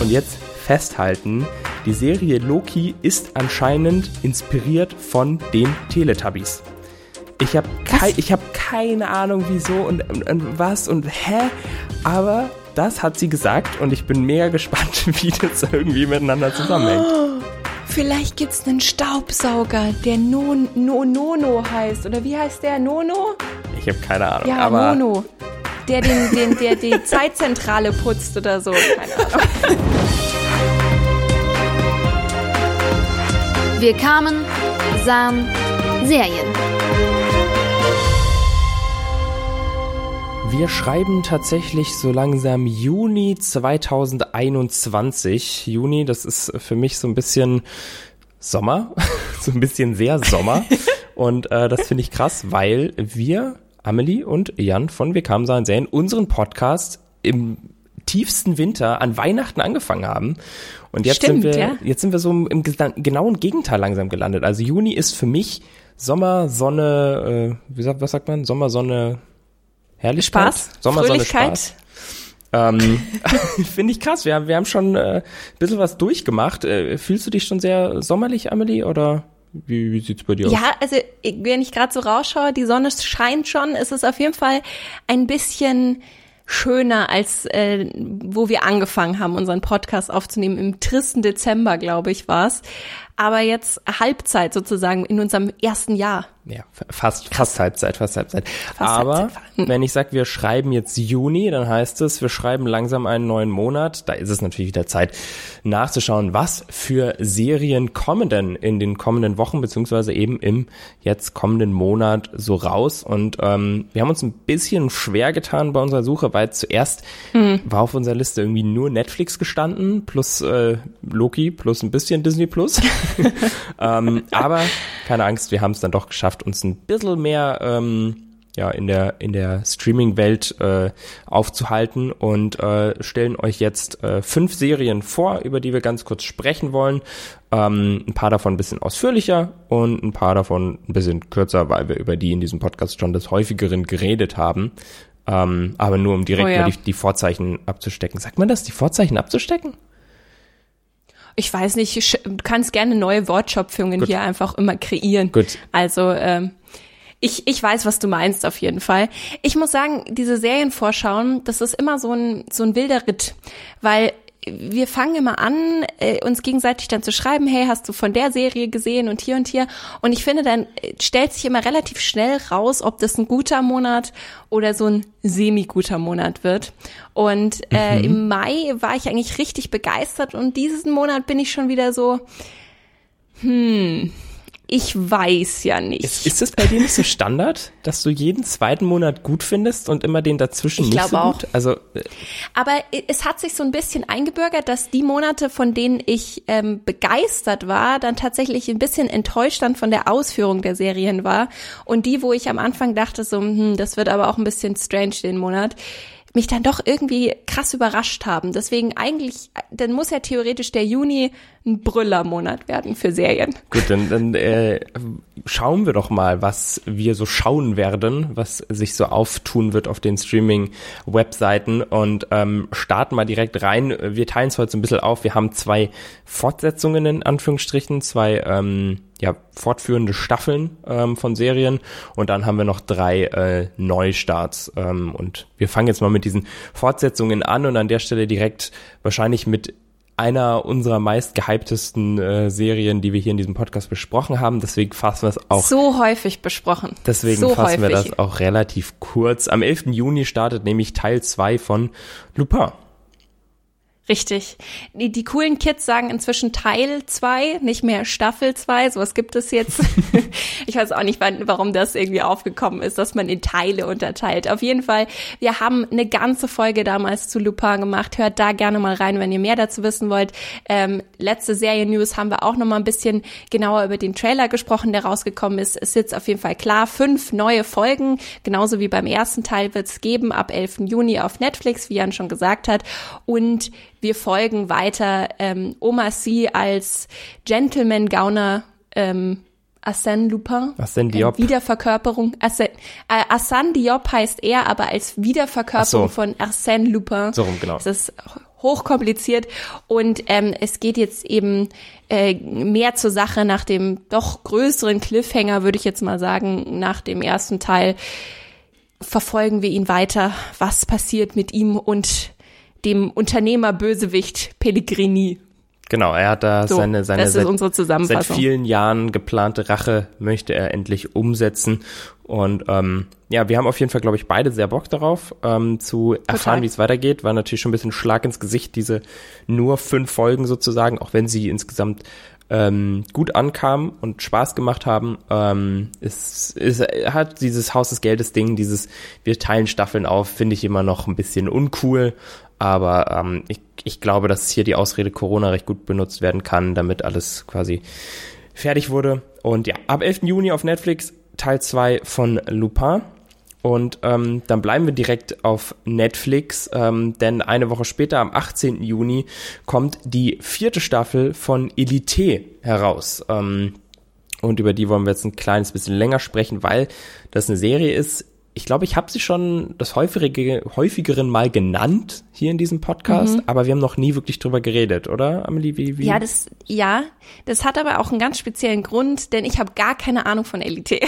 Und jetzt festhalten, die Serie Loki ist anscheinend inspiriert von den Teletubbies. Ich habe kei hab keine Ahnung wieso und, und, und was und hä, aber das hat sie gesagt und ich bin mega gespannt, wie das irgendwie miteinander zusammenhängt. Oh, vielleicht gibt's einen Staubsauger, der no, no, Nono heißt. Oder wie heißt der? Nono? Ich habe keine Ahnung. Ja, aber Nono. Der, den, den, der die Zeitzentrale putzt oder so. Keine Ahnung. Wir kamen, sahen Serien. Wir schreiben tatsächlich so langsam Juni 2021. Juni, das ist für mich so ein bisschen Sommer, so ein bisschen sehr Sommer. Und äh, das finde ich krass, weil wir, Amelie und Jan von Wir kamen, sahen, sehen, unseren Podcast im tiefsten Winter an Weihnachten angefangen haben. Und jetzt Stimmt, sind wir, ja. jetzt sind wir so im genauen Gegenteil langsam gelandet. Also Juni ist für mich Sommer, Sonne, äh, wie sagt, was sagt man? Sommer, Sonne, Herrlichkeit. Spaß, Sommer, Sonne, Fröhlichkeit. Spaß. Ähm, Finde ich krass. Wir haben, wir haben schon äh, ein bisschen was durchgemacht. Äh, fühlst du dich schon sehr sommerlich, Amelie, oder wie, wie sieht's bei dir aus? Ja, also wenn ich gerade so rausschaue, die Sonne scheint schon. Es ist auf jeden Fall ein bisschen schöner als äh, wo wir angefangen haben, unseren Podcast aufzunehmen. Im tristen Dezember, glaube ich, war's. Aber jetzt Halbzeit sozusagen in unserem ersten Jahr. Ja, fast, fast Halbzeit, fast Halbzeit. Fast Aber Halbzeit. Hm. wenn ich sage, wir schreiben jetzt Juni, dann heißt es, wir schreiben langsam einen neuen Monat. Da ist es natürlich wieder Zeit nachzuschauen, was für Serien kommen denn in den kommenden Wochen, beziehungsweise eben im jetzt kommenden Monat so raus. Und ähm, wir haben uns ein bisschen schwer getan bei unserer Suche, weil zuerst Hm. war auf unserer Liste irgendwie nur Netflix gestanden, plus äh, Loki, plus ein bisschen Disney Plus. ähm, aber keine Angst, wir haben es dann doch geschafft, uns ein bisschen mehr ähm, ja, in der, in der Streaming-Welt äh, aufzuhalten und äh, stellen euch jetzt äh, fünf Serien vor, über die wir ganz kurz sprechen wollen. Ähm, ein paar davon ein bisschen ausführlicher und ein paar davon ein bisschen kürzer, weil wir über die in diesem Podcast schon des häufigeren geredet haben. Ähm, aber nur um direkt Oh ja. mal die, die Vorzeichen abzustecken. Sagt man das, die Vorzeichen abzustecken? Ich weiß nicht, du kannst gerne neue Wortschöpfungen Gut. hier einfach immer kreieren. Gut. Also ähm, ich, ich weiß, was du meinst auf jeden Fall. Ich muss sagen, diese Serienvorschauen, das ist immer so ein, so ein wilder Ritt, weil wir fangen immer an, äh, uns gegenseitig dann zu schreiben, hey, hast du von der Serie gesehen und hier und hier. Und ich finde, dann äh, stellt sich immer relativ schnell raus, ob das ein guter Monat oder so ein semi-guter Monat wird. Und äh, im Mai war ich eigentlich richtig begeistert und diesen Monat bin ich schon wieder so, hm, ich weiß ja nicht. Ist, ist das bei dir nicht so Standard, dass du jeden zweiten Monat gut findest und immer den dazwischen Ich nicht glaube so auch. gut? Also äh, Aber es hat sich so ein bisschen eingebürgert, dass die Monate, von denen ich ähm, begeistert war, dann tatsächlich ein bisschen enttäuscht dann von der Ausführung der Serien war. Und die, wo ich am Anfang dachte, so, hm, das wird aber auch ein bisschen strange den Monat, mich dann doch irgendwie krass überrascht haben. Deswegen eigentlich, dann muss ja theoretisch der Juni ein Brüllermonat werden für Serien. gut, dann, dann äh, schauen wir doch mal, was wir so schauen werden, was sich so auftun wird auf den Streaming-Webseiten und ähm, starten mal direkt rein. Wir teilen es heute so ein bisschen auf. Wir haben zwei Fortsetzungen in Anführungsstrichen, zwei ähm, ja, fortführende Staffeln ähm, von Serien und dann haben wir noch drei äh, Neustarts ähm, und wir fangen jetzt mal mit diesen Fortsetzungen an und an der Stelle direkt wahrscheinlich mit einer unserer meist gehyptesten äh, Serien, die wir hier in diesem Podcast besprochen haben. Deswegen fassen wir es auch So häufig besprochen. Deswegen so fassen wir häufig. das auch relativ kurz. Am 11. Juni startet nämlich Teil 2 von Lupin. Richtig. Die, die coolen Kids sagen inzwischen Teil 2, nicht mehr Staffel 2. Sowas gibt es jetzt. ich weiß auch nicht, wann, warum das irgendwie aufgekommen ist, dass man in Teile unterteilt. Auf jeden Fall, wir haben eine ganze Folge damals zu Lupin gemacht. Hört da gerne mal rein, wenn ihr mehr dazu wissen wollt. Ähm, letzte Serie-News haben wir auch noch mal ein bisschen genauer über den Trailer gesprochen, der rausgekommen ist. Es ist jetzt auf jeden Fall klar, fünf neue Folgen, genauso wie beim ersten Teil wird es geben, ab 11. Juni auf Netflix, wie Jan schon gesagt hat. Und wir folgen weiter ähm, Oma C als Gentleman-Gauner ähm, Arsène Lupin. Arsène Diop. Äh, Wiederverkörperung. Arsène, äh, Arsène Diop heißt er, aber als Wiederverkörperung so. von Arsène Lupin. So rum, genau. Das ist hochkompliziert und ähm, es geht jetzt eben äh, mehr zur Sache nach dem doch größeren Cliffhanger, würde ich jetzt mal sagen, nach dem ersten Teil verfolgen wir ihn weiter, was passiert mit ihm und dem Unternehmerbösewicht Pellegrini. Genau, er hat da So, seine, seine das ist seit, unsere seit Zusammenfassung. vielen Jahren geplante Rache möchte er endlich umsetzen. Und ähm, ja, wir haben auf jeden Fall, glaube ich, beide sehr Bock darauf, ähm, zu erfahren, wie es weitergeht. War natürlich schon ein bisschen Schlag ins Gesicht, diese nur fünf Folgen sozusagen, auch wenn sie insgesamt ähm, gut ankamen und Spaß gemacht haben. Ähm, es, es hat dieses Haus des Geldes Ding, dieses wir teilen Staffeln auf, finde ich immer noch ein bisschen uncool. Aber ähm, ich, ich glaube, dass hier die Ausrede Corona recht gut benutzt werden kann, damit alles quasi fertig wurde. Und ja, ab 11. Juni auf Netflix Teil 2 von Lupin. Und ähm, dann bleiben wir direkt auf Netflix, ähm, denn eine Woche später, am 18. Juni, kommt die vierte Staffel von Elite heraus. Ähm, und über die wollen wir jetzt ein kleines bisschen länger sprechen, weil das eine Serie ist. Ich glaube, ich habe sie schon das häufige, häufigeren Mal genannt hier in diesem Podcast, aber wir haben noch nie wirklich drüber geredet, oder, Amelie? Wie, wie? Ja, das, ja, das hat aber auch einen ganz speziellen Grund, denn ich habe gar keine Ahnung von Elite.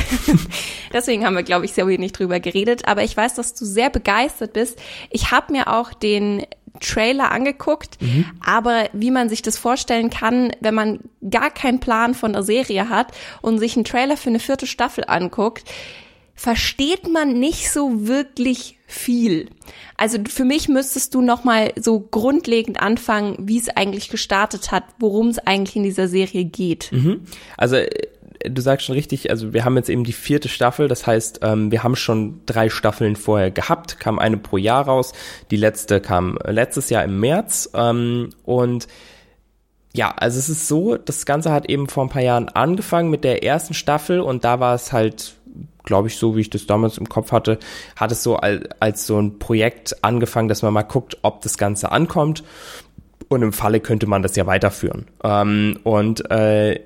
Deswegen haben wir, glaube ich, sehr wenig drüber geredet. Aber ich weiß, dass du sehr begeistert bist. Ich habe mir auch den Trailer angeguckt, aber wie man sich das vorstellen kann, wenn man gar keinen Plan von der Serie hat und sich einen Trailer für eine vierte Staffel anguckt, versteht man nicht so wirklich viel. Also für mich müsstest du noch mal so grundlegend anfangen, wie es eigentlich gestartet hat, worum es eigentlich in dieser Serie geht. Also äh, du sagst schon richtig, also wir haben jetzt eben die vierte Staffel, das heißt, ähm, wir haben schon drei Staffeln vorher gehabt, kam eine pro Jahr raus, die letzte kam äh, letztes Jahr im März. Ähm, und ja, also es ist so, das Ganze hat eben vor ein paar Jahren angefangen mit der ersten Staffel. Und da war es halt, glaube ich, so wie ich das damals im Kopf hatte, hat es so als, als so ein Projekt angefangen, dass man mal guckt, ob das Ganze ankommt und im Falle könnte man das ja weiterführen. Ähm, und äh,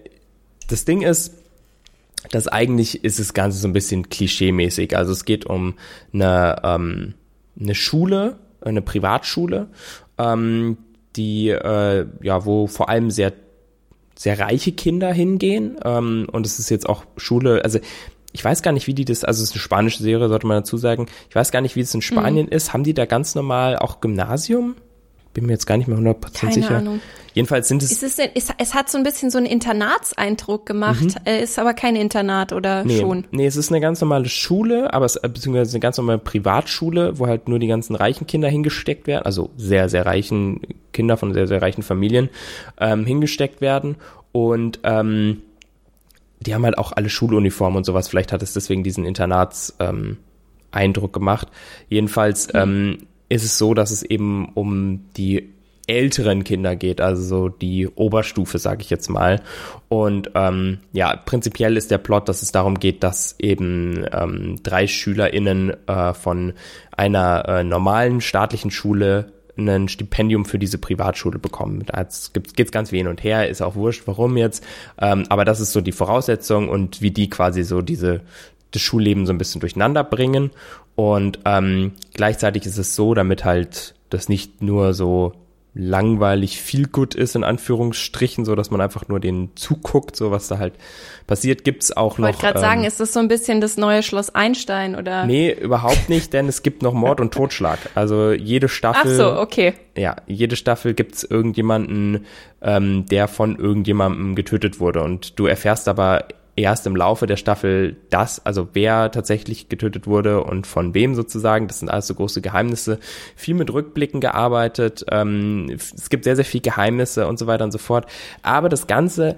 das Ding ist, dass eigentlich ist das Ganze so ein bisschen klischeemäßig. Also es geht um eine, ähm, eine Schule, eine Privatschule, ähm, die äh, ja, wo vor allem sehr sehr reiche Kinder hingehen. Ähm, und es ist jetzt auch Schule, also ich weiß gar nicht, wie die das, also es ist eine spanische Serie, sollte man dazu sagen. Ich weiß gar nicht, wie es in Spanien ist. Haben die da ganz normal auch Gymnasium? Bin mir jetzt gar nicht mehr 100% Keine sicher. Ahnung. Jedenfalls sind es Ist es, denn, es, es hat so ein bisschen so einen Internatseindruck gemacht, äh, ist aber kein Internat oder Nee, schon? nee, es ist eine ganz normale Schule, aber es äh, beziehungsweise eine ganz normale Privatschule, wo halt nur die ganzen reichen Kinder hingesteckt werden, also sehr, sehr reichen Kinder von sehr, sehr reichen Familien ähm, hingesteckt werden. Und ähm, die haben halt auch alle Schuluniformen und sowas. Vielleicht hat es deswegen diesen Internats ähm, Eindruck gemacht. Jedenfalls ähm, ist es so, dass es eben um die älteren Kinder geht, also so die Oberstufe, sage ich jetzt mal. Und ähm, ja, prinzipiell ist der Plot, dass es darum geht, dass eben ähm, drei SchülerInnen äh, von einer äh, normalen staatlichen Schule ein Stipendium für diese Privatschule bekommen. Da geht es ganz wie hin und her, ist auch wurscht, warum jetzt. Ähm, aber das ist so die Voraussetzung und wie die quasi so diese das Schulleben so ein bisschen durcheinander bringen. Und ähm, gleichzeitig ist es so, damit halt das nicht nur so langweilig viel gut ist, in Anführungsstrichen, so dass man einfach nur den zuguckt, so was da halt passiert, gibt's auch Ich wollte noch. gerade ähm, sagen, ist das so ein bisschen das neue Schloss Einstein oder? Nee, überhaupt nicht, denn es gibt noch Mord und Totschlag. Also jede Ach Staffel. so, okay. Ja, jede Staffel gibt's irgendjemanden, ähm, der von irgendjemandem getötet wurde. Und du erfährst aber erst im Laufe der Staffel das, also wer tatsächlich getötet wurde und von wem sozusagen. Das sind alles so große Geheimnisse. Viel mit Rückblicken gearbeitet. Ähm, es gibt sehr, sehr viel Geheimnisse und so weiter und so fort. Aber das Ganze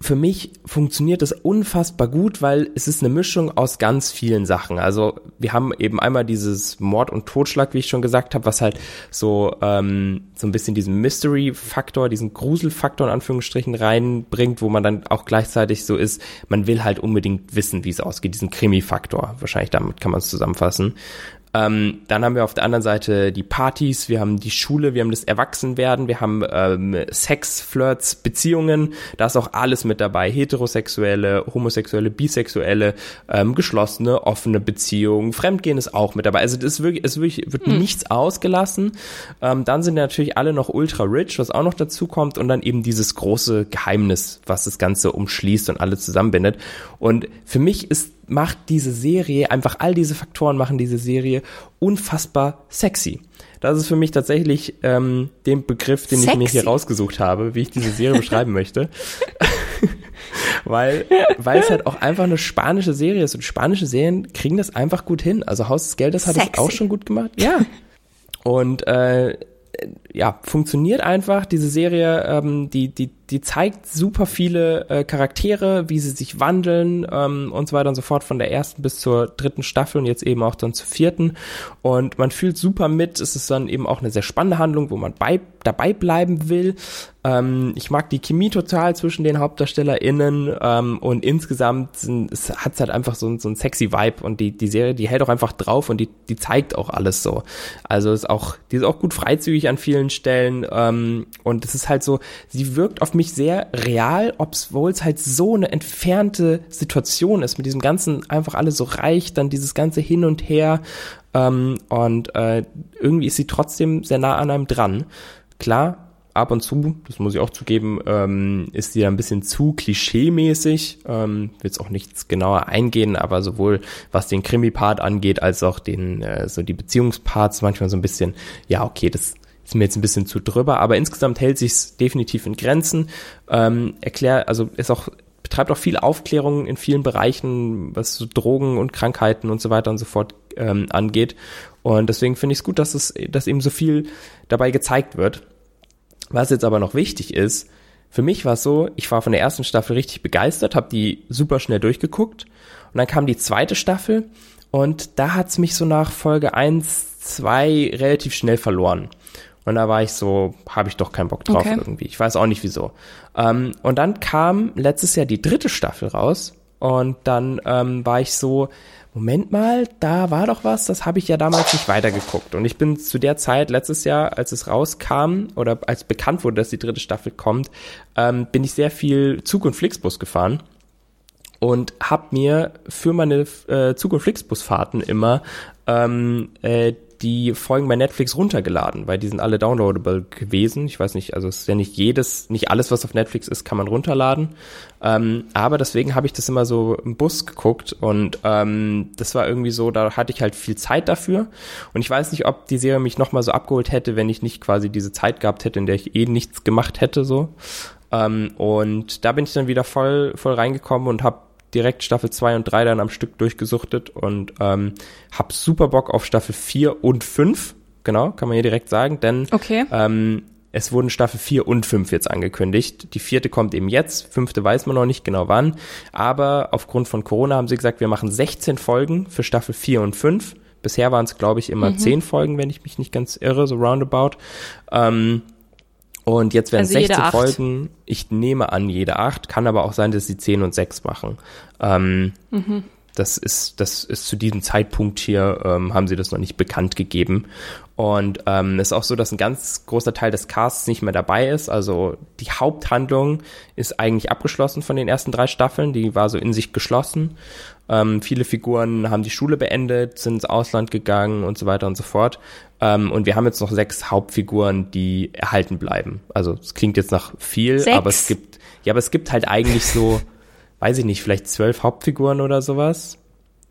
für mich funktioniert das unfassbar gut, weil es ist eine Mischung aus ganz vielen Sachen. Also wir haben eben einmal dieses Mord und Totschlag, wie ich schon gesagt habe, was halt so ähm, so ein bisschen diesen Mystery-Faktor, diesen Gruselfaktor in Anführungsstrichen reinbringt, wo man dann auch gleichzeitig so ist, man will halt unbedingt wissen, wie es ausgeht, diesen Krimi-Faktor. Wahrscheinlich damit kann man es zusammenfassen. Ähm, dann haben wir auf der anderen Seite die Partys, wir haben die Schule, wir haben das Erwachsenwerden, wir haben ähm, Sex, Flirts, Beziehungen. Da ist auch alles mit dabei. Heterosexuelle, homosexuelle, bisexuelle, ähm, geschlossene, offene Beziehungen. Fremdgehen ist auch mit dabei. Also das ist wirklich, es wirklich, wird hm. nichts ausgelassen. Ähm, dann sind natürlich alle noch ultra rich, was auch noch dazu kommt. Und dann eben dieses große Geheimnis, was das Ganze umschließt und alle zusammenbindet. Und für mich ist macht diese Serie, einfach all diese Faktoren machen diese Serie unfassbar sexy. Das ist für mich tatsächlich ähm, den Begriff, den sexy. ich mir hier rausgesucht habe, wie ich diese Serie beschreiben möchte. weil, weil es halt auch einfach eine spanische Serie ist und spanische Serien kriegen das einfach gut hin. Also Haus des Geldes hat es auch schon gut gemacht. Ja. Und äh, ja, funktioniert einfach. Diese Serie, ähm, die, die, die zeigt super viele äh, Charaktere, wie sie sich wandeln ähm, und so weiter und so fort von der ersten bis zur dritten Staffel und jetzt eben auch dann zur vierten. Und man fühlt super mit. Es ist dann eben auch eine sehr spannende Handlung, wo man bei, dabei bleiben will. Ähm, ich mag die Chemie total zwischen den HauptdarstellerInnen ähm, und insgesamt hat es halt einfach so, so ein sexy Vibe und die, die Serie, die hält auch einfach drauf und die, die zeigt auch alles so. Also ist auch, die ist auch gut freizügig an vielen Stellen ähm, und es ist halt so, sie wirkt auf mich sehr real, obwohl es halt so eine entfernte Situation ist, mit diesem ganzen einfach alles so reich, dann dieses ganze Hin und Her ähm, und äh, irgendwie ist sie trotzdem sehr nah an einem dran. Klar, ab und zu, das muss ich auch zugeben, ähm, ist sie ein bisschen zu klischee-mäßig. Ähm, Will jetzt auch nichts genauer eingehen, aber sowohl was den Krimi-Part angeht, als auch den äh, so die Beziehungsparts manchmal so ein bisschen, ja, okay, das ist mir jetzt ein bisschen zu drüber, aber insgesamt hält sich's definitiv in Grenzen. Ähm, erklär, also ist auch betreibt auch viel Aufklärung in vielen Bereichen, was so Drogen und Krankheiten und so weiter und so fort ähm, angeht. Und deswegen finde ich es gut, dass es, dass eben so viel dabei gezeigt wird. Was jetzt aber noch wichtig ist, für mich war es so, ich war von der ersten Staffel richtig begeistert, habe die super schnell durchgeguckt und dann kam die zweite Staffel und da hat's mich so nach Folge eins, zwei relativ schnell verloren. Und da war ich so, habe ich doch keinen Bock drauf okay. irgendwie. Ich weiß auch nicht wieso. Ähm, und dann kam letztes Jahr die dritte Staffel raus und dann ähm, war ich so, Moment mal, da war doch was, das habe ich ja damals nicht weitergeguckt. Und ich bin zu der Zeit, letztes Jahr, als es rauskam oder als bekannt wurde, dass die dritte Staffel kommt, ähm, bin ich sehr viel Zug und Flixbus gefahren und habe mir für meine äh, Zug- und Flixbusfahrten immer ähm, äh, die Folgen bei Netflix runtergeladen, weil die sind alle downloadable gewesen. Ich weiß nicht, also es ist ja nicht jedes, nicht alles, was auf Netflix ist, kann man runterladen. Ähm, aber deswegen habe ich das immer so im Bus geguckt und ähm, das war irgendwie so, da hatte ich halt viel Zeit dafür. Und ich weiß nicht, ob die Serie mich nochmal so abgeholt hätte, wenn ich nicht quasi diese Zeit gehabt hätte, in der ich eh nichts gemacht hätte, so. Ähm, und da bin ich dann wieder voll, voll reingekommen und habe direkt Staffel 2 und 3 dann am Stück durchgesuchtet und ähm, hab super Bock auf Staffel 4 und 5. Genau, kann man hier direkt sagen, denn okay. ähm, es wurden Staffel 4 und 5 jetzt angekündigt. Die vierte kommt eben jetzt, fünfte weiß man noch nicht genau wann, aber aufgrund von Corona haben sie gesagt, wir machen 16 Folgen für Staffel 4 und 5. Bisher waren es, glaube ich, immer mhm. 10 Folgen, wenn ich mich nicht ganz irre, so roundabout. Ähm, und jetzt werden also 16 Folgen, ich nehme an, jede acht, kann aber auch sein, dass sie 10 und 6 machen. Ähm, mhm. Das ist, das ist zu diesem Zeitpunkt hier, ähm, haben sie das noch nicht bekannt gegeben. Und ähm, es ist auch so, dass ein ganz großer Teil des Casts nicht mehr dabei ist. Also die Haupthandlung ist eigentlich abgeschlossen von den ersten drei Staffeln. Die war so in sich geschlossen. Ähm, viele Figuren haben die Schule beendet, sind ins Ausland gegangen und so weiter und so fort. Ähm, und wir haben jetzt noch sechs Hauptfiguren, die erhalten bleiben. Also es klingt jetzt nach viel, sechs? aber es gibt, ja, aber es gibt halt eigentlich so, weiß ich nicht, vielleicht zwölf Hauptfiguren oder sowas.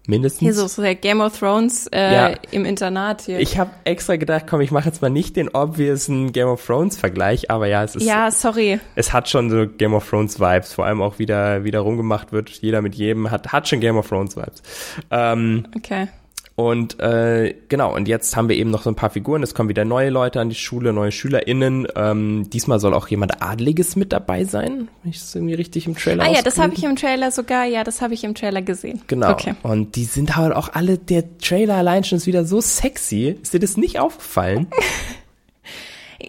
Mindestens. Hier so, so der Game of Thrones äh, ja. im Internat hier. Ich habe extra gedacht, komm, ich mache jetzt mal nicht den obviousen Game of Thrones Vergleich, aber ja, es ist Ja, sorry. Es hat schon so Game of Thrones Vibes, vor allem auch wieder wieder rumgemacht wird, jeder mit jedem hat hat schon Game of Thrones Vibes. Ähm, okay. Und äh, genau, und jetzt haben wir eben noch so ein paar Figuren. Es kommen wieder neue Leute an die Schule, neue SchülerInnen. Ähm, diesmal soll auch jemand Adliges mit dabei sein, wenn ich das irgendwie richtig im Trailer Ah ja, das habe ich im Trailer sogar, ja, das habe ich im Trailer gesehen. Genau. Okay. Und die sind halt auch alle, der Trailer allein schon ist wieder so sexy. Ist dir das nicht aufgefallen?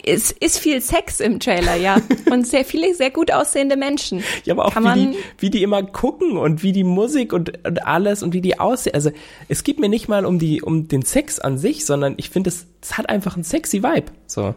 Es ist viel Sex im Trailer, ja. Und sehr viele sehr gut aussehende Menschen. Ja, aber auch Kann wie die, wie die immer gucken und wie die Musik und, und alles und wie die aussehen. Also es geht mir nicht mal um die um den Sex an sich, sondern ich finde, es, es hat einfach einen sexy Vibe. So.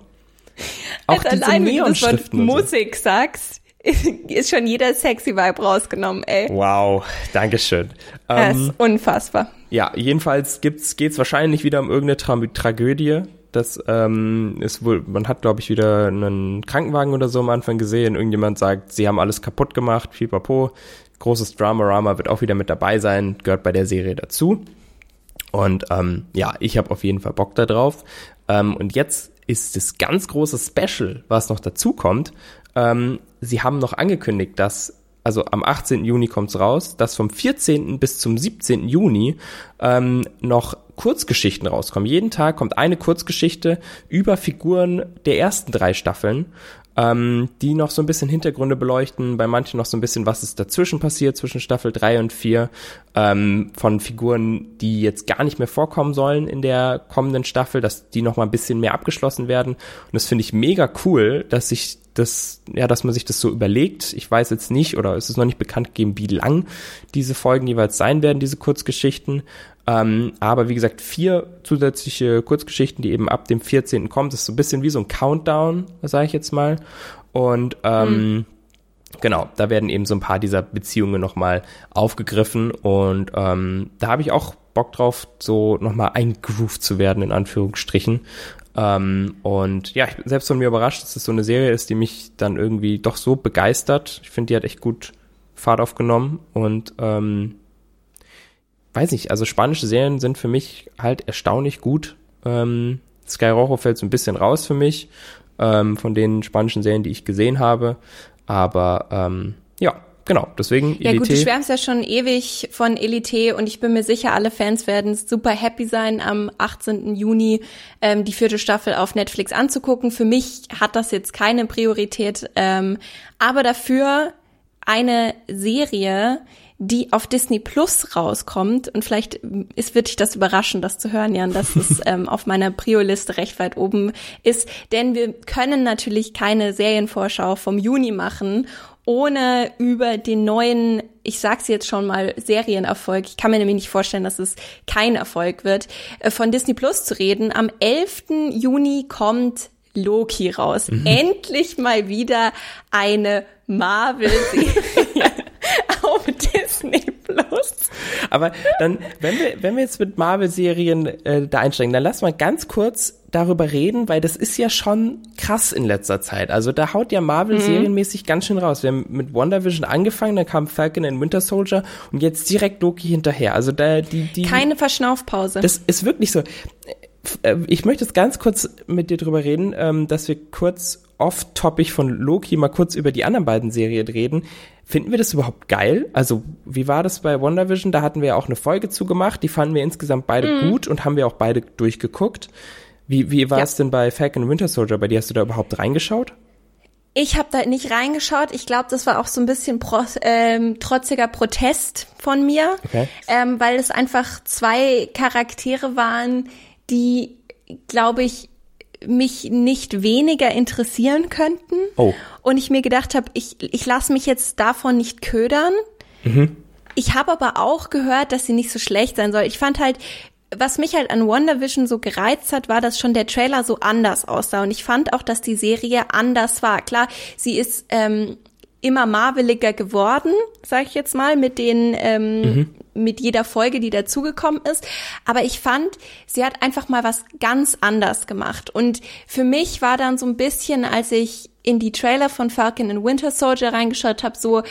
Auch Also diese allein, wenn du das Wort und so. Musik sagst, ist schon jeder sexy Vibe rausgenommen, ey. Wow, Dankeschön. Das Ähm, ist unfassbar. Ja, jedenfalls gibt's geht's wahrscheinlich wieder um irgendeine Tra Tragödie. Das ähm, ist wohl, man hat glaube ich wieder einen Krankenwagen oder so am Anfang gesehen. Irgendjemand sagt, sie haben alles kaputt gemacht, pipapo. Großes Dramarama wird auch wieder mit dabei sein, gehört bei der Serie dazu. Und ähm, ja, ich habe auf jeden Fall Bock da drauf. Ähm, und jetzt ist das ganz große Special, was noch dazu kommt. Ähm, sie haben noch angekündigt, dass, also am 18. Juni kommt's raus, dass vom 14. bis zum 17. Juni ähm, noch Kurzgeschichten rauskommen. Jeden Tag kommt eine Kurzgeschichte über Figuren der ersten drei Staffeln ähm, die noch so ein bisschen Hintergründe beleuchten, bei manchen noch so ein bisschen, was ist dazwischen passiert, zwischen Staffel 3 und 4, ähm, von Figuren, die jetzt gar nicht mehr vorkommen sollen in der kommenden Staffel, dass die noch mal ein bisschen mehr abgeschlossen werden. Und das finde ich mega cool, dass sich das, ja, dass man sich das so überlegt. Ich weiß jetzt nicht, oder es ist noch nicht bekannt gegeben, wie lang diese Folgen jeweils sein werden, diese Kurzgeschichten. Ähm, aber wie gesagt, vier zusätzliche Kurzgeschichten, die eben ab dem 14. kommen. Das ist so ein bisschen wie so ein Countdown, sage ich jetzt mal. Und ähm, genau, da werden eben so ein paar dieser Beziehungen nochmal aufgegriffen. Und ähm, da habe ich auch Bock drauf, so nochmal eingrooved zu werden, in Anführungsstrichen. Ähm, und ja, ich bin selbst von mir überrascht, dass es so eine Serie ist, die mich dann irgendwie doch so begeistert. Ich finde, die hat echt gut Fahrt aufgenommen und ähm, weiß nicht, also spanische Serien sind für mich halt erstaunlich gut. Ähm, Sky Rojo fällt so ein bisschen raus für mich ähm, von den spanischen Serien, die ich gesehen habe. Aber ähm, ja, genau, deswegen Ja gut, du Elite. schwärmst ja schon ewig von Elite und ich bin mir sicher, alle Fans werden super happy sein, am 18. Juni ähm, die vierte Staffel auf Netflix anzugucken. Für mich hat das jetzt keine Priorität, ähm, aber dafür eine Serie, die auf Disney Plus rauskommt und vielleicht ist, wird dich das überraschen, das zu hören, Jan, dass es ähm, auf meiner Prio-Liste recht weit oben ist, denn wir können natürlich keine Serienvorschau vom Juni machen, ohne über den neuen, ich sag's jetzt schon mal, Serienerfolg, ich kann mir nämlich nicht vorstellen, dass es kein Erfolg wird, äh, von Disney Plus zu reden. Am 11. Juni kommt Loki raus. Endlich mal wieder eine Marvel-Serie auf Disney Plus. Aber dann, wenn wir, wenn wir jetzt mit Marvel-Serien äh, da einsteigen, dann lass mal ganz kurz darüber reden, weil das ist ja schon krass in letzter Zeit. Also da haut ja Marvel serienmäßig ganz schön raus. Wir haben mit WandaVision angefangen, dann kam Falcon and Winter Soldier und jetzt direkt Loki hinterher. Also da die die Keine Verschnaufpause. das ist wirklich so. Äh, Ich möchte jetzt ganz kurz mit dir drüber reden, ähm, dass wir kurz off-topic von Loki mal kurz über die anderen beiden Serien reden. Finden wir das überhaupt geil? Also, wie war das bei WandaVision? Da hatten wir ja auch eine Folge zugemacht. Die fanden wir insgesamt beide gut und haben wir auch beide durchgeguckt. Wie, wie war Ja. es denn bei Falcon Winter Soldier? Bei dir hast du da überhaupt reingeschaut? Ich habe da nicht reingeschaut. Ich glaube, das war auch so ein bisschen pro, ähm, trotziger Protest von mir, Okay. ähm, weil es einfach zwei Charaktere waren, die, glaube ich, mich nicht weniger interessieren könnten. Oh. Und ich mir gedacht habe, ich, ich lasse mich jetzt davon nicht ködern. Ich habe aber auch gehört, dass sie nicht so schlecht sein soll. Ich fand halt, was mich halt an WandaVision so gereizt hat, war, dass schon der Trailer so anders aussah. Und ich fand auch, dass die Serie anders war. Klar, sie ist ähm, immer marveliger geworden, sag ich jetzt mal, mit den ähm, mit jeder Folge, die dazugekommen ist. Aber ich fand, sie hat einfach mal was ganz anders gemacht. Und für mich war dann so ein bisschen, als ich in die Trailer von Falcon and Winter Soldier reingeschaut habe, so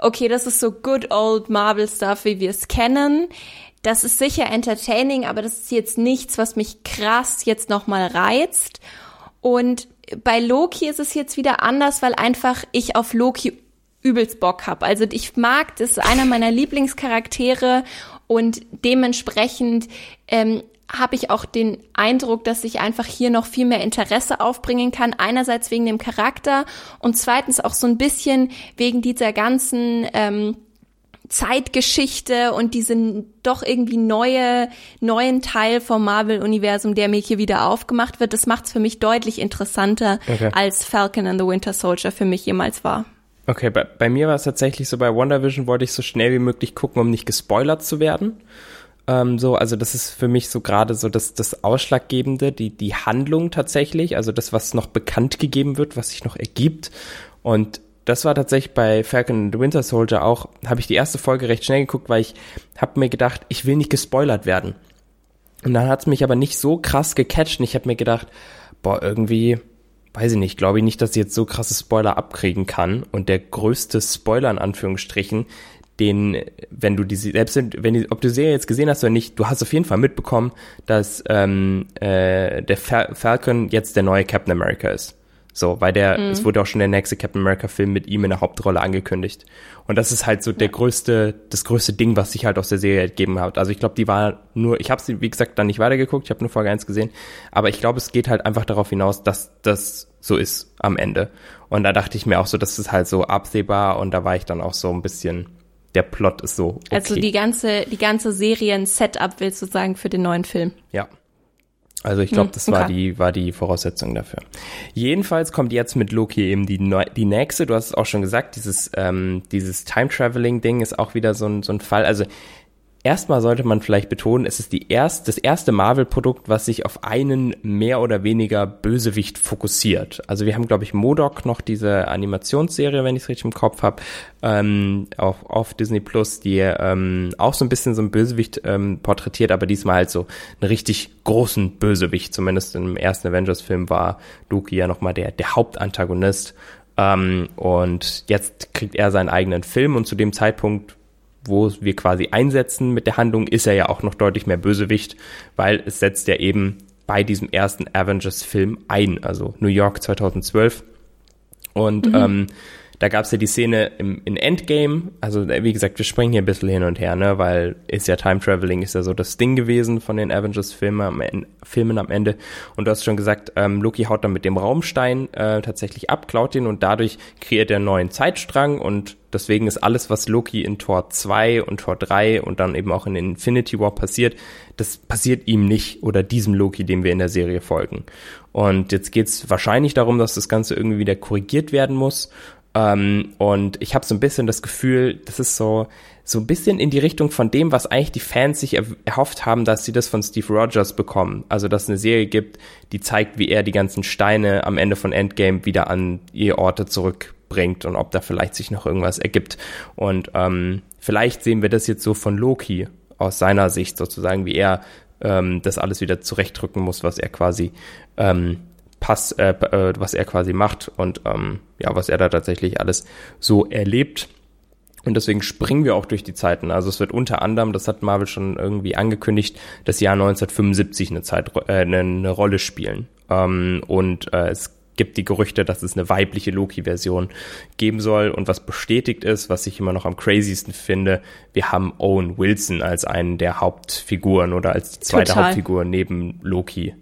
okay, das ist so good old Marvel Stuff, wie wir es kennen. Das ist sicher entertaining, aber das ist jetzt nichts, was mich krass jetzt nochmal reizt. Und bei Loki ist es jetzt wieder anders, weil einfach ich auf Loki übelst Bock hab. Also ich mag, das ist einer meiner Lieblingscharaktere und dementsprechend ähm, habe ich auch den Eindruck, dass ich einfach hier noch viel mehr Interesse aufbringen kann. Einerseits wegen dem Charakter und zweitens auch so ein bisschen wegen dieser ganzen ähm, Zeitgeschichte und diesen doch irgendwie neue, neuen Teil vom Marvel-Universum, der mir hier wieder aufgemacht wird, das macht es für mich deutlich interessanter, okay. als Falcon and the Winter Soldier für mich jemals war. Okay, bei, bei mir war es tatsächlich so, bei WandaVision wollte ich so schnell wie möglich gucken, um nicht gespoilert zu werden. Ähm, so, also das ist für mich so gerade so das, das Ausschlaggebende, die, die Handlung tatsächlich, also das, was noch bekannt gegeben wird, was sich noch ergibt. Und das war tatsächlich bei Falcon and Winter Soldier auch, habe ich die erste Folge recht schnell geguckt, weil ich habe mir gedacht, ich will nicht gespoilert werden. Und dann hat es mich aber nicht so krass gecatcht und ich habe mir gedacht, boah, irgendwie, weiß ich nicht, glaube ich nicht, dass ich jetzt so krasse Spoiler abkriegen kann. Und der größte Spoiler in Anführungsstrichen, den, wenn du die selbst wenn die, ob du Serie jetzt gesehen hast oder nicht, du hast auf jeden Fall mitbekommen, dass ähm, äh, der Fal Falcon jetzt der neue Captain America ist. So, weil der, mhm. es wurde auch schon der nächste Captain America Film mit ihm in der Hauptrolle angekündigt. Und das ist halt so der größte, das größte Ding, was sich halt aus der Serie gegeben hat. Also ich glaube, die war nur, ich habe sie, wie gesagt, dann nicht weitergeguckt, ich habe nur Folge 1 gesehen, aber ich glaube, es geht halt einfach darauf hinaus, dass das so ist am Ende. Und da dachte ich mir auch so, das ist halt so absehbar und da war ich dann auch so ein bisschen, der Plot ist so. Okay. Also die ganze, die ganze Serien-Setup willst du sagen für den neuen Film? Ja. Also ich glaube, hm, das okay. war die war die Voraussetzung dafür. Jedenfalls kommt jetzt mit Loki eben die die nächste. Du hast es auch schon gesagt, dieses ähm, dieses Time Traveling Ding ist auch wieder so ein so ein Fall. Also Erstmal sollte man vielleicht betonen, es ist die erst, das erste Marvel-Produkt, was sich auf einen mehr oder weniger Bösewicht fokussiert. Also wir haben, glaube ich, Modok noch diese Animationsserie, wenn ich es richtig im Kopf habe, ähm, auch auf Disney Plus, die ähm, auch so ein bisschen so ein Bösewicht ähm, porträtiert, aber diesmal halt so einen richtig großen Bösewicht. Zumindest im ersten Avengers-Film war Loki ja nochmal der, der Hauptantagonist. Ähm, und jetzt kriegt er seinen eigenen Film und zu dem Zeitpunkt wo wir quasi einsetzen mit der Handlung, ist er ja auch noch deutlich mehr Bösewicht, weil es setzt ja eben bei diesem ersten Avengers-Film ein, also New York 2012. Und mhm. ähm, da gab es ja die Szene im, in Endgame, also äh, wie gesagt, wir springen hier ein bisschen hin und her, ne, weil ist ja Time Traveling, ist ja so das Ding gewesen von den Avengers-Filmen am, Filmen am Ende. Und du hast schon gesagt, ähm, Loki haut dann mit dem Raumstein äh, tatsächlich ab, klaut ihn und dadurch kreiert er einen neuen Zeitstrang und deswegen ist alles, was Loki in Tor 2 und Tor 3 und dann eben auch in Infinity War passiert, das passiert ihm nicht oder diesem Loki, dem wir in der Serie folgen. Und jetzt geht's wahrscheinlich darum, dass das Ganze irgendwie wieder korrigiert werden muss. Ähm, und ich habe so ein bisschen das Gefühl, das ist so, so ein bisschen in die Richtung von dem, was eigentlich die Fans sich er erhofft haben, dass sie das von Steve Rogers bekommen. Also, dass es eine Serie gibt, die zeigt, wie er die ganzen Steine am Ende von Endgame wieder an ihre Orte zurückbringt und ob da vielleicht sich noch irgendwas ergibt. Und ähm, vielleicht sehen wir das jetzt so von Loki aus seiner Sicht sozusagen, wie er ähm, das alles wieder zurechtdrücken muss, was er quasi ähm, Pass, äh, äh, was er quasi macht und ähm, ja, was er da tatsächlich alles so erlebt. Und deswegen springen wir auch durch die Zeiten. Also es wird unter anderem, das hat Marvel schon irgendwie angekündigt, das Jahr 1975 eine Zeit äh, eine, eine Rolle spielen. Ähm, und äh, es gibt die Gerüchte, dass es eine weibliche Loki-Version geben soll. Und was bestätigt ist, was ich immer noch am craziesten finde, wir haben Owen Wilson als einen der Hauptfiguren oder als die zweite Total. Hauptfigur neben Loki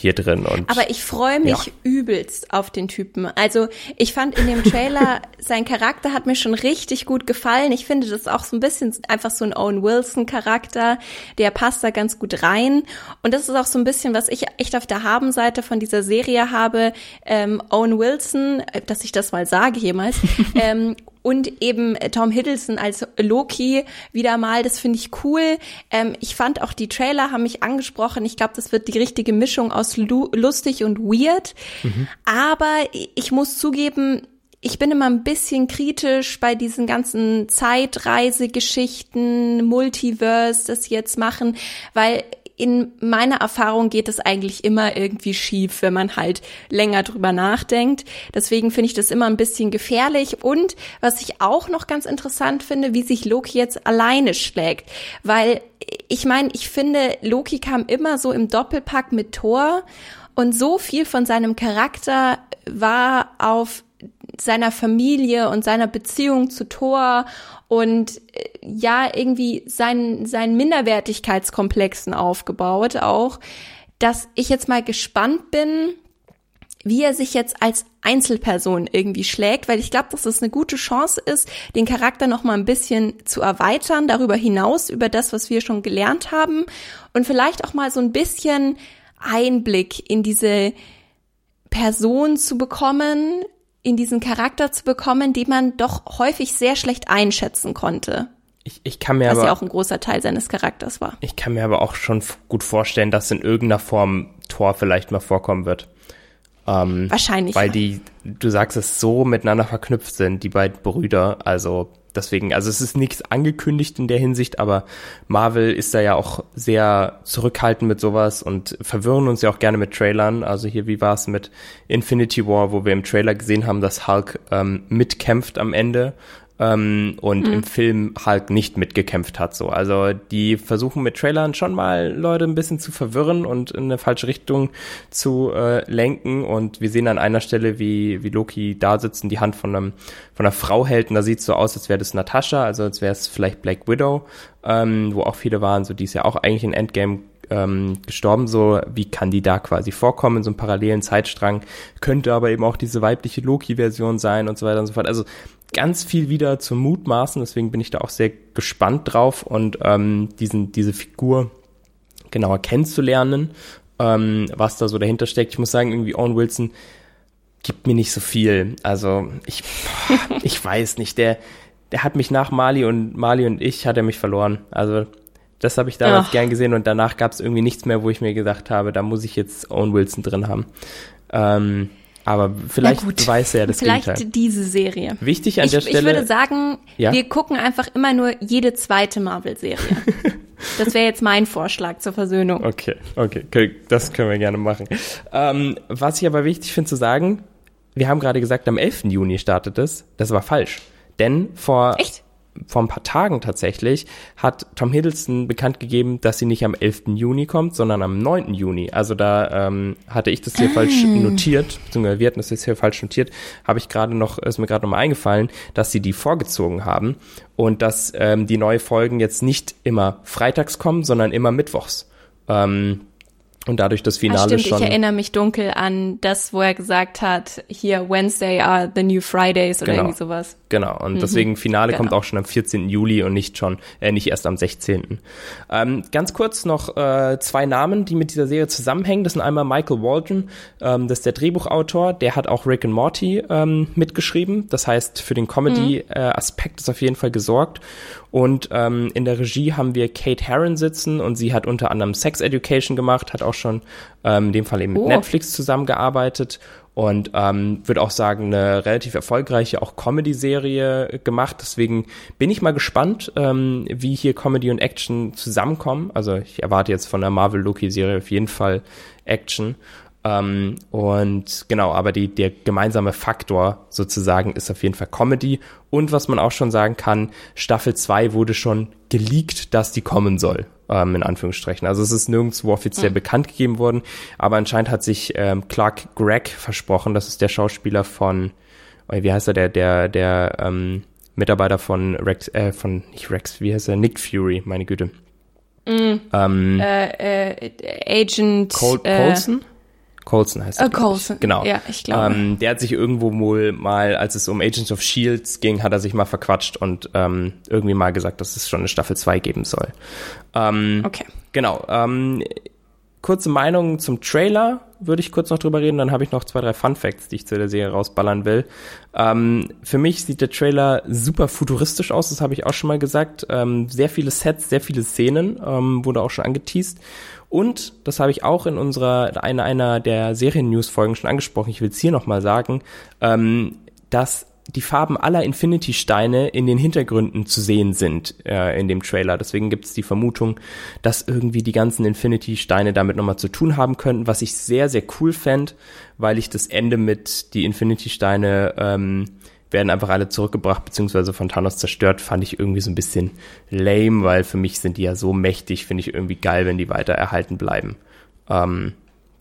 hier drin. Und, Aber ich freue mich ja. übelst auf den Typen. Also ich fand in dem Trailer, sein Charakter hat mir schon richtig gut gefallen. Ich finde das auch so ein bisschen einfach so ein Owen Wilson-Charakter. Der passt da ganz gut rein. Und das ist auch so ein bisschen, was ich echt auf der Habenseite von dieser Serie habe. Ähm, Owen Wilson, äh, dass ich das mal sage jemals, ähm, und eben äh, Tom Hiddleston als Loki wieder mal, das finde ich cool. Ähm, ich fand auch die Trailer haben mich angesprochen. Ich glaube, das wird die richtige Mischung aus lustig und weird. Mhm. Aber ich muss zugeben, ich bin immer ein bisschen kritisch bei diesen ganzen Zeitreisegeschichten, Multiverse, das jetzt machen, weil in meiner Erfahrung geht es eigentlich immer irgendwie schief, wenn man halt länger drüber nachdenkt. Deswegen finde ich das immer ein bisschen gefährlich. Und was ich auch noch ganz interessant finde, wie sich Loki jetzt alleine schlägt. Weil ich meine, ich finde, Loki kam immer so im Doppelpack mit Thor und so viel von seinem Charakter war auf seiner Familie und seiner Beziehung zu Thor und äh, ja, irgendwie seinen, seinen Minderwertigkeitskomplexen aufgebaut auch, dass ich jetzt mal gespannt bin, wie er sich jetzt als Einzelperson irgendwie schlägt, weil ich glaube, dass es eine gute Chance ist, den Charakter noch mal ein bisschen zu erweitern, darüber hinaus über das, was wir schon gelernt haben und vielleicht auch mal so ein bisschen Einblick in diese Person zu bekommen, in diesen Charakter zu bekommen, den man doch häufig sehr schlecht einschätzen konnte. Ich, ich kann mir was aber ja auch ein großer Teil seines Charakters war. Ich kann mir aber auch schon gut vorstellen, dass in irgendeiner Form Thor vielleicht mal vorkommen wird. Ähm, Wahrscheinlich. Weil die, du sagst es, so miteinander verknüpft sind, die beiden Brüder. Also deswegen, also es ist nichts angekündigt in der Hinsicht, aber Marvel ist da ja auch sehr zurückhaltend mit sowas und verwirren uns ja auch gerne mit Trailern. Also hier, wie war es mit Infinity War, wo wir im Trailer gesehen haben, dass Hulk ähm, mitkämpft am Ende ähm, und mhm. im Film halt nicht mitgekämpft hat. So, also die versuchen mit Trailern schon mal Leute ein bisschen zu verwirren und in eine falsche Richtung zu äh, lenken. Und wir sehen an einer Stelle, wie wie Loki da sitzt und die Hand von einem von einer Frau hält und da sieht so aus, als wäre das Natascha, also als wäre es vielleicht Black Widow, ähm, wo auch viele waren, so die ist ja auch eigentlich in Endgame ähm, gestorben, so wie kann die da quasi vorkommen so einem parallelen Zeitstrang, könnte aber eben auch diese weibliche Loki-Version sein und so weiter und so fort. Also ganz viel wieder zum Mutmaßen, deswegen bin ich da auch sehr gespannt drauf und ähm, diesen, diese Figur genauer kennenzulernen, ähm, was da so dahinter steckt. Ich muss sagen, irgendwie Owen Wilson gibt mir nicht so viel. Also ich, ich weiß nicht, der, der hat mich nach Mali und Mali und ich hat er mich verloren. Also das habe ich damals Ach. gern gesehen und danach gab es irgendwie nichts mehr, wo ich mir gesagt habe, da muss ich jetzt Owen Wilson drin haben. Ähm, aber vielleicht weiß er das Vielleicht Gegenteil. diese Serie. Wichtig an ich, der Stelle. Ich würde sagen, ja? wir gucken einfach immer nur jede zweite Marvel-Serie. das wäre jetzt mein Vorschlag zur Versöhnung. Okay, okay, okay das können wir gerne machen. Ähm, was ich aber wichtig finde zu sagen, wir haben gerade gesagt, am 11. Juni startet es. Das war falsch. Denn vor Echt? Vor ein paar Tagen tatsächlich hat Tom Hiddleston bekannt gegeben, dass sie nicht am 11. Juni kommt, sondern am 9. Juni. Also da ähm, hatte ich das hier ah. falsch notiert, beziehungsweise wir hatten das jetzt hier falsch notiert, habe ich gerade noch, ist mir gerade noch mal eingefallen, dass sie die vorgezogen haben und dass ähm, die neuen Folgen jetzt nicht immer freitags kommen, sondern immer mittwochs. Ähm, und dadurch das Finale ah, stimmt, schon. Ich erinnere mich dunkel an das, wo er gesagt hat, hier Wednesday are the new Fridays oder genau. irgendwie sowas. Genau. Und mhm. deswegen Finale genau. kommt auch schon am 14. Juli und nicht schon, äh, nicht erst am 16. Ähm, ganz kurz noch äh, zwei Namen, die mit dieser Serie zusammenhängen. Das sind einmal Michael Waldron, ähm, das ist der Drehbuchautor, der hat auch Rick and Morty ähm, mitgeschrieben. Das heißt, für den Comedy-Aspekt mhm. äh, ist auf jeden Fall gesorgt. Und ähm, in der Regie haben wir Kate Herron sitzen und sie hat unter anderem Sex Education gemacht, hat auch schon ähm, in dem Fall eben mit oh. Netflix zusammengearbeitet und ähm, würde auch sagen, eine relativ erfolgreiche auch Comedy-Serie gemacht. Deswegen bin ich mal gespannt, ähm, wie hier Comedy und Action zusammenkommen. Also ich erwarte jetzt von der Marvel-Loki-Serie auf jeden Fall Action. Ähm, und genau, aber die, der gemeinsame Faktor sozusagen ist auf jeden Fall Comedy. Und was man auch schon sagen kann, Staffel 2 wurde schon geleakt, dass die kommen soll, ähm, in Anführungsstrichen. Also es ist nirgendwo offiziell mhm. bekannt gegeben worden, aber anscheinend hat sich ähm, Clark Gregg versprochen, das ist der Schauspieler von, oh, wie heißt er, der, der, der ähm, Mitarbeiter von Rex, äh, von, nicht Rex, wie heißt er, Nick Fury, meine Güte. Mhm. Ähm, äh, äh, Agent Col äh, Colson? Colson heißt er. Oh, Colson. Genau. Ja, ich glaube. Ähm, der hat sich irgendwo wohl mal, als es um Agents of Shields ging, hat er sich mal verquatscht und ähm, irgendwie mal gesagt, dass es schon eine Staffel 2 geben soll. Ähm, okay. Genau. Ähm, kurze Meinung zum Trailer würde ich kurz noch drüber reden. Dann habe ich noch zwei, drei Fun Facts, die ich zu der Serie rausballern will. Ähm, für mich sieht der Trailer super futuristisch aus, das habe ich auch schon mal gesagt. Ähm, sehr viele Sets, sehr viele Szenen, wurde auch schon angeteased. Und, das habe ich auch in unserer, einer, einer der Serien-News-Folgen schon angesprochen, ich will es hier nochmal sagen, ähm, dass die Farben aller Infinity-Steine in den Hintergründen zu sehen sind äh, in dem Trailer. Deswegen gibt es die Vermutung, dass irgendwie die ganzen Infinity-Steine damit nochmal zu tun haben könnten, was ich sehr, sehr cool fände, weil ich das Ende mit die Infinity-Steine ähm, werden einfach alle zurückgebracht beziehungsweise von Thanos zerstört, fand ich irgendwie so ein bisschen lame, weil für mich sind die ja so mächtig, finde ich irgendwie geil, wenn die weiter erhalten bleiben. Ähm,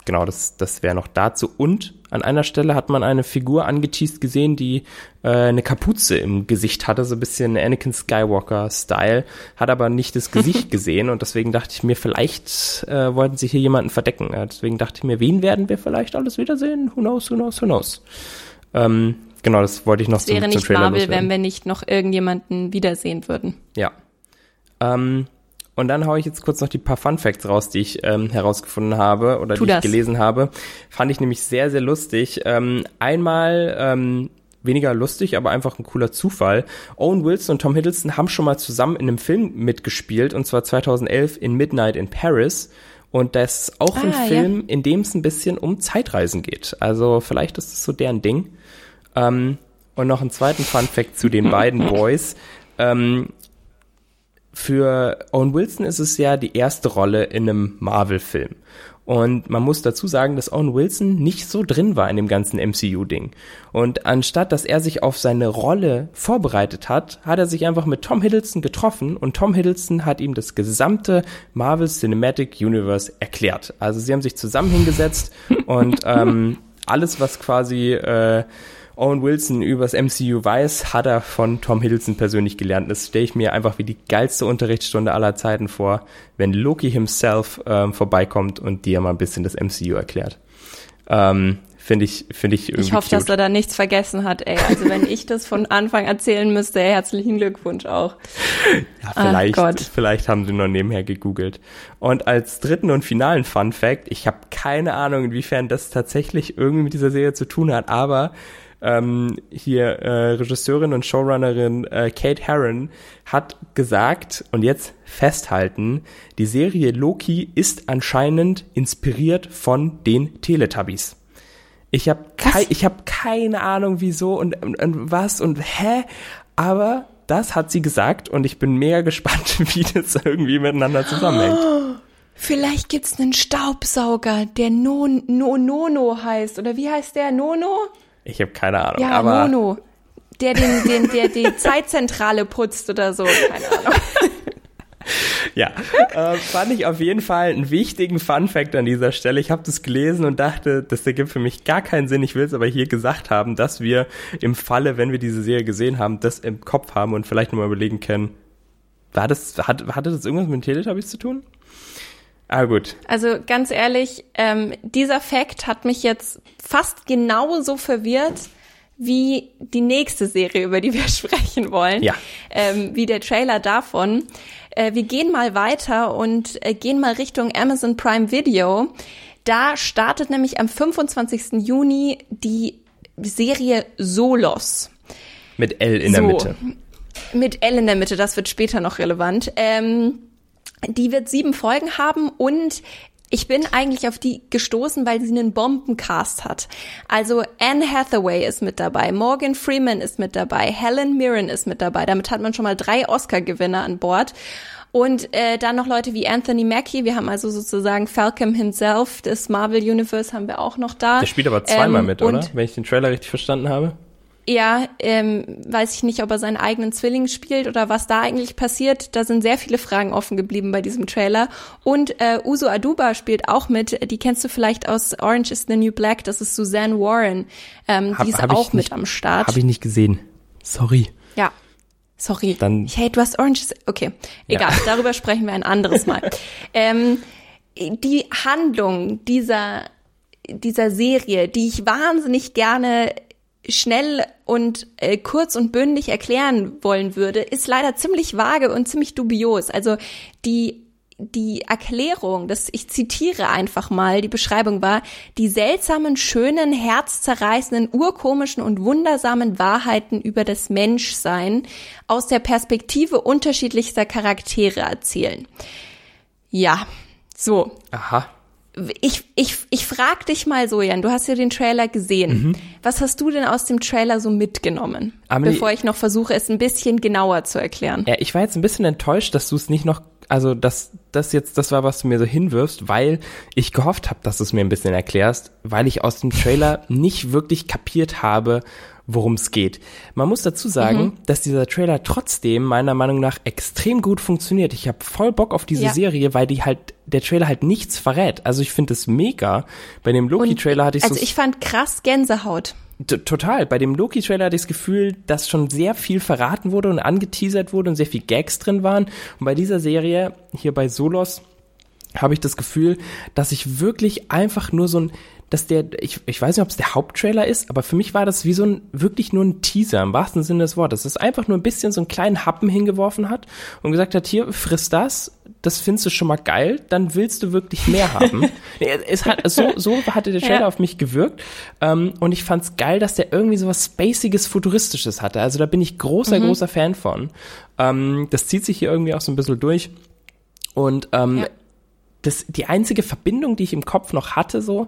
genau, das, das wäre noch dazu. Und an einer Stelle hat man eine Figur angeteased gesehen, die äh, eine Kapuze im Gesicht hatte, so ein bisschen Anakin Skywalker-Style, hat aber nicht das Gesicht gesehen und deswegen dachte ich mir, vielleicht äh, wollten sie hier jemanden verdecken. Deswegen dachte ich mir, wen werden wir vielleicht alles wiedersehen? Who knows, who knows, who knows. Ähm, genau, das wollte ich noch es wäre zum, zum nicht Trailer Marvel, loswerden. wenn wir nicht noch irgendjemanden wiedersehen würden. Ja. Ähm, und dann haue ich jetzt kurz noch die paar Fun Facts raus, die ich ähm, herausgefunden habe oder tu die das. ich gelesen habe. Fand ich nämlich sehr, sehr lustig. Ähm, einmal ähm, weniger lustig, aber einfach ein cooler Zufall. Owen Wilson und Tom Hiddleston haben schon mal zusammen in einem Film mitgespielt, und zwar 2011 in Midnight in Paris. Und das ist auch ah, ein Film, ja. in dem es ein bisschen um Zeitreisen geht. Also vielleicht ist es so deren Ding. Ähm, und noch einen zweiten Fun Fact zu den beiden Boys. Ähm, für Owen Wilson ist es ja die erste Rolle in einem Marvel-Film. Und man muss dazu sagen, dass Owen Wilson nicht so drin war in dem ganzen MCU-Ding. Und anstatt, dass er sich auf seine Rolle vorbereitet hat, hat er sich einfach mit Tom Hiddleston getroffen und Tom Hiddleston hat ihm das gesamte Marvel Cinematic Universe erklärt. Also sie haben sich zusammen hingesetzt und ähm, alles, was quasi äh, Owen Wilson übers MCU weiß, hat er von Tom Hiddleston persönlich gelernt. Das stelle ich mir einfach wie die geilste Unterrichtsstunde aller Zeiten vor, wenn Loki himself ähm, vorbeikommt und dir mal ein bisschen das MCU erklärt. Ähm, Finde ich, finde ich irgendwie. Ich hoffe, cute. dass er da nichts vergessen hat, ey. Also wenn ich das von Anfang erzählen müsste, herzlichen Glückwunsch auch. Ja, vielleicht, Ach vielleicht haben sie noch nebenher gegoogelt. Und als dritten und finalen Fun Fact, ich habe keine Ahnung, inwiefern das tatsächlich irgendwie mit dieser Serie zu tun hat, aber ähm, hier äh, Regisseurin und Showrunnerin äh, Kate Herron hat gesagt und jetzt festhalten, die Serie Loki ist anscheinend inspiriert von den Teletubbies. Ich habe kei ich hab keine Ahnung wieso und, und, und was und hä, aber das hat sie gesagt und ich bin mega gespannt, wie das irgendwie miteinander zusammenhängt. Vielleicht gibt's einen Staubsauger, der no, no, Nono heißt. Oder wie heißt der? Nono? Ich habe keine Ahnung. Ja, aber Mono. Der, den, den, der die Zeitzentrale putzt oder so. Keine Ahnung. ja, äh, fand ich auf jeden Fall einen wichtigen Fun-Fact an dieser Stelle. Ich habe das gelesen und dachte, das ergibt für mich gar keinen Sinn. Ich will es aber hier gesagt haben, dass wir im Falle, wenn wir diese Serie gesehen haben, das im Kopf haben und vielleicht nochmal überlegen können, war das, hat, hatte das irgendwas mit den Teletubbies zu tun? Ah, gut. Also ganz ehrlich, ähm, dieser Fakt hat mich jetzt fast genauso verwirrt wie die nächste Serie, über die wir sprechen wollen. Ja. Ähm, wie der Trailer davon. Äh, wir gehen mal weiter und äh, gehen mal Richtung Amazon Prime Video. Da startet nämlich am 25. Juni die Serie Solos. Mit L in so, der Mitte. Mit L in der Mitte, das wird später noch relevant. Ähm, die wird sieben Folgen haben und ich bin eigentlich auf die gestoßen, weil sie einen Bombencast hat. Also Anne Hathaway ist mit dabei, Morgan Freeman ist mit dabei, Helen Mirren ist mit dabei. Damit hat man schon mal drei Oscar-Gewinner an Bord. Und äh, dann noch Leute wie Anthony Mackie. Wir haben also sozusagen Falcom himself, das Marvel Universe haben wir auch noch da. Der spielt aber zweimal ähm, mit, oder? Wenn ich den Trailer richtig verstanden habe. Ja, ähm, weiß ich nicht, ob er seinen eigenen Zwilling spielt oder was da eigentlich passiert. Da sind sehr viele Fragen offen geblieben bei diesem Trailer. Und äh, Uso Aduba spielt auch mit. Die kennst du vielleicht aus Orange is the New Black. Das ist Suzanne Warren. Ähm, hab, die ist auch mit am Start. Habe ich nicht gesehen. Sorry. Ja. Sorry. Dann hey, du hast Orange is... Okay, egal. Ja. Darüber sprechen wir ein anderes Mal. ähm, die Handlung dieser dieser Serie, die ich wahnsinnig gerne schnell und äh, kurz und bündig erklären wollen würde, ist leider ziemlich vage und ziemlich dubios. Also die die Erklärung, das ich zitiere einfach mal, die Beschreibung war, die seltsamen, schönen, herzzerreißenden, urkomischen und wundersamen Wahrheiten über das Menschsein aus der Perspektive unterschiedlichster Charaktere erzählen. Ja, so. Aha ich, ich, ich frag dich mal so, Jan, du hast ja den Trailer gesehen. Mhm. Was hast du denn aus dem Trailer so mitgenommen? Amelie, bevor ich noch versuche, es ein bisschen genauer zu erklären. Ja, ich war jetzt ein bisschen enttäuscht, dass du es nicht noch, also dass das jetzt das war, was du mir so hinwirfst, weil ich gehofft habe, dass du es mir ein bisschen erklärst, weil ich aus dem Trailer nicht wirklich kapiert habe, worum es geht. Man muss dazu sagen, mhm. dass dieser Trailer trotzdem meiner Meinung nach extrem gut funktioniert. Ich habe voll Bock auf diese ja. Serie, weil die halt der Trailer halt nichts verrät. Also ich finde es mega. Bei dem Loki-Trailer hatte ich also so. Also ich fand krass Gänsehaut. Total. Bei dem Loki-Trailer hatte ich das Gefühl, dass schon sehr viel verraten wurde und angeteasert wurde und sehr viel Gags drin waren. Und bei dieser Serie, hier bei Solos, habe ich das Gefühl, dass ich wirklich einfach nur so ein dass der, ich, ich weiß nicht, ob es der Haupttrailer ist, aber für mich war das wie so ein, wirklich nur ein Teaser im wahrsten Sinne des Wortes. Das ist einfach nur ein bisschen so einen kleinen Happen hingeworfen hat und gesagt hat, hier, friss das, das findest du schon mal geil, dann willst du wirklich mehr haben. es hat, so, so hatte der Trailer ja. auf mich gewirkt. Ähm, und ich fand's geil, dass der irgendwie so was Spaciges, Futuristisches hatte. Also da bin ich großer, mhm. großer Fan von. Ähm, das zieht sich hier irgendwie auch so ein bisschen durch. Und ähm, ja das, die einzige Verbindung, die ich im Kopf noch hatte, so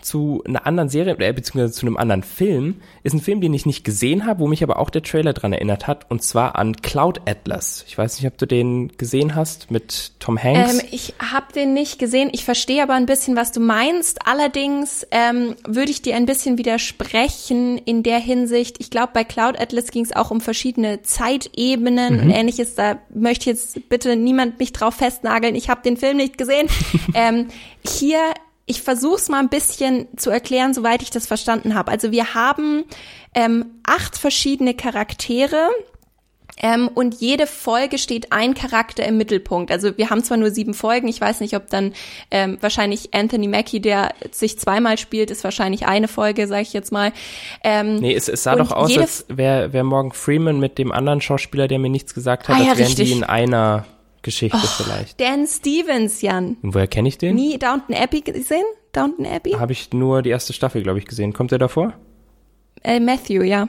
zu einer anderen Serie, äh, beziehungsweise zu einem anderen Film, ist ein Film, den ich nicht gesehen habe, wo mich aber auch der Trailer dran erinnert hat, und zwar an Cloud Atlas. Ich weiß nicht, ob du den gesehen hast mit Tom Hanks. Ähm, ich habe den nicht gesehen. Ich verstehe aber ein bisschen, was du meinst. Allerdings ähm, würde ich dir ein bisschen widersprechen in der Hinsicht. Ich glaube, bei Cloud Atlas ging es auch um verschiedene Zeitebenen mhm. und ähnliches. Da möchte jetzt bitte niemand mich drauf festnageln. Ich habe den Film nicht gesehen. ähm, hier, ich versuche es mal ein bisschen zu erklären, soweit ich das verstanden habe. Also wir haben ähm, acht verschiedene Charaktere. Ähm, und jede Folge steht ein Charakter im Mittelpunkt. Also wir haben zwar nur sieben Folgen, ich weiß nicht, ob dann ähm, wahrscheinlich Anthony Mackie, der sich zweimal spielt, ist wahrscheinlich eine Folge, sage ich jetzt mal. Ähm, nee, es, es sah doch aus, als wäre wär Morgan Freeman mit dem anderen Schauspieler, der mir nichts gesagt hat, ah, ja, als wären richtig. die in einer Geschichte oh, vielleicht. Dan Stevens, Jan. Und woher kenne ich den? Nie Downton Abbey gesehen? Downton Abbey? Habe ich nur die erste Staffel, glaube ich, gesehen. Kommt der davor? Äh, Matthew, ja.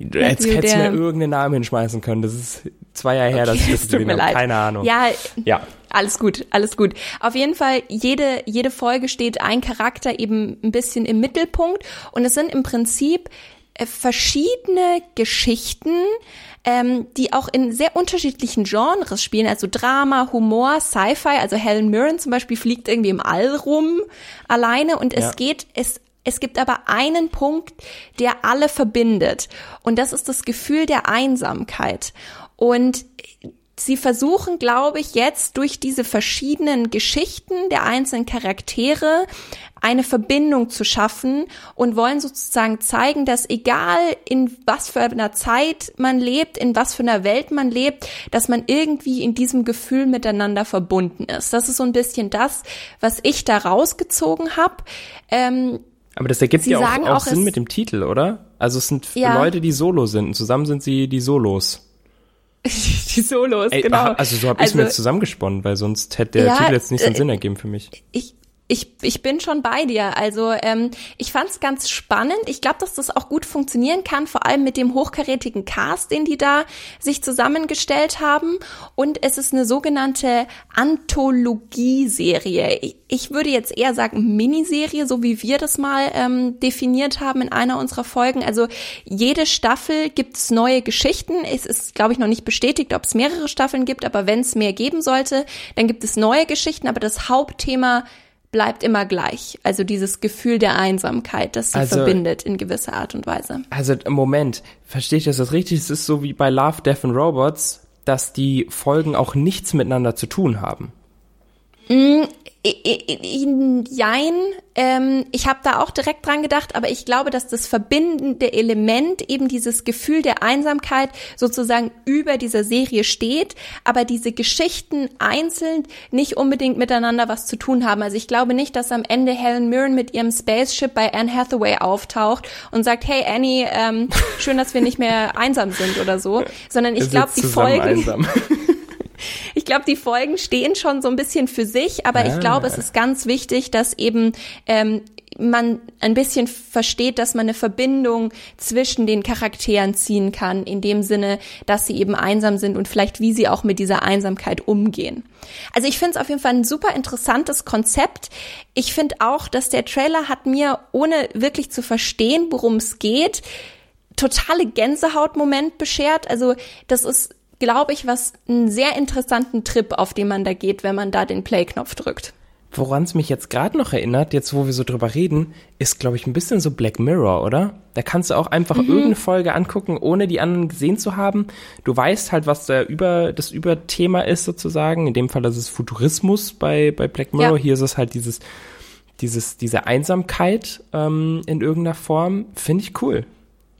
Du Jetzt hättest du mir irgendeinen Namen hinschmeißen können. Das ist zwei Jahre her, okay, dass ich das gesehen habe. Keine Ahnung. Ja, ja, alles gut, alles gut. Auf jeden Fall, jede, jede Folge steht ein Charakter eben ein bisschen im Mittelpunkt. Und es sind im Prinzip äh, verschiedene Geschichten, ähm, die auch in sehr unterschiedlichen Genres spielen, also Drama, Humor, Sci-Fi. Also Helen Mirren zum Beispiel fliegt irgendwie im All rum alleine und ja. es geht, es es gibt aber einen Punkt, der alle verbindet. Und das ist das Gefühl der Einsamkeit. Und sie versuchen, glaube ich, jetzt durch diese verschiedenen Geschichten der einzelnen Charaktere eine Verbindung zu schaffen und wollen sozusagen zeigen, dass egal in was für einer Zeit man lebt, in was für einer Welt man lebt, dass man irgendwie in diesem Gefühl miteinander verbunden ist. Das ist so ein bisschen das, was ich da rausgezogen habe. Ähm, aber das ergibt ja auch, auch, auch Sinn mit dem Titel, oder? Also es sind ja. Leute, die Solo sind und zusammen sind sie die Solos. die Solos, Ey, genau. Also so habe ich also, mir jetzt zusammengesponnen, weil sonst hätte der ja, Titel jetzt nicht so einen äh, Sinn ergeben für mich. Ich, ich, ich bin schon bei dir. Also ähm, ich fand es ganz spannend. Ich glaube, dass das auch gut funktionieren kann, vor allem mit dem hochkarätigen Cast, den die da sich zusammengestellt haben. Und es ist eine sogenannte Anthologieserie. Ich, ich würde jetzt eher sagen Miniserie, so wie wir das mal ähm, definiert haben in einer unserer Folgen. Also jede Staffel gibt es neue Geschichten. Es ist, glaube ich, noch nicht bestätigt, ob es mehrere Staffeln gibt, aber wenn es mehr geben sollte, dann gibt es neue Geschichten. Aber das Hauptthema bleibt immer gleich. Also dieses Gefühl der Einsamkeit, das sie also, verbindet in gewisser Art und Weise. Also Moment, verstehe ich das, das richtig? Es ist so wie bei Love, Death and Robots, dass die Folgen auch nichts miteinander zu tun haben. Mm, Jein, ähm, ich habe da auch direkt dran gedacht, aber ich glaube, dass das verbindende Element eben dieses Gefühl der Einsamkeit sozusagen über dieser Serie steht, aber diese Geschichten einzeln nicht unbedingt miteinander was zu tun haben. Also ich glaube nicht, dass am Ende Helen Mirren mit ihrem Spaceship bei Anne Hathaway auftaucht und sagt, hey Annie, ähm, schön, dass wir nicht mehr einsam sind oder so, sondern ich glaube, die Folgen ich glaube, die Folgen stehen schon so ein bisschen für sich, aber ah. ich glaube, es ist ganz wichtig, dass eben ähm, man ein bisschen versteht, dass man eine Verbindung zwischen den Charakteren ziehen kann, in dem Sinne, dass sie eben einsam sind und vielleicht wie sie auch mit dieser Einsamkeit umgehen. Also ich finde es auf jeden Fall ein super interessantes Konzept. Ich finde auch, dass der Trailer hat mir, ohne wirklich zu verstehen, worum es geht, totale Gänsehautmoment beschert. Also das ist glaube ich, was einen sehr interessanten Trip, auf den man da geht, wenn man da den Play-Knopf drückt. woran es mich jetzt gerade noch erinnert, jetzt wo wir so drüber reden, ist, glaube ich, ein bisschen so Black Mirror, oder? Da kannst du auch einfach mhm. irgendeine Folge angucken, ohne die anderen gesehen zu haben. Du weißt halt, was der über, das Überthema ist sozusagen. In dem Fall ist es Futurismus bei, bei Black Mirror. Ja. Hier ist es halt dieses, dieses, diese Einsamkeit ähm, in irgendeiner Form. Finde ich cool.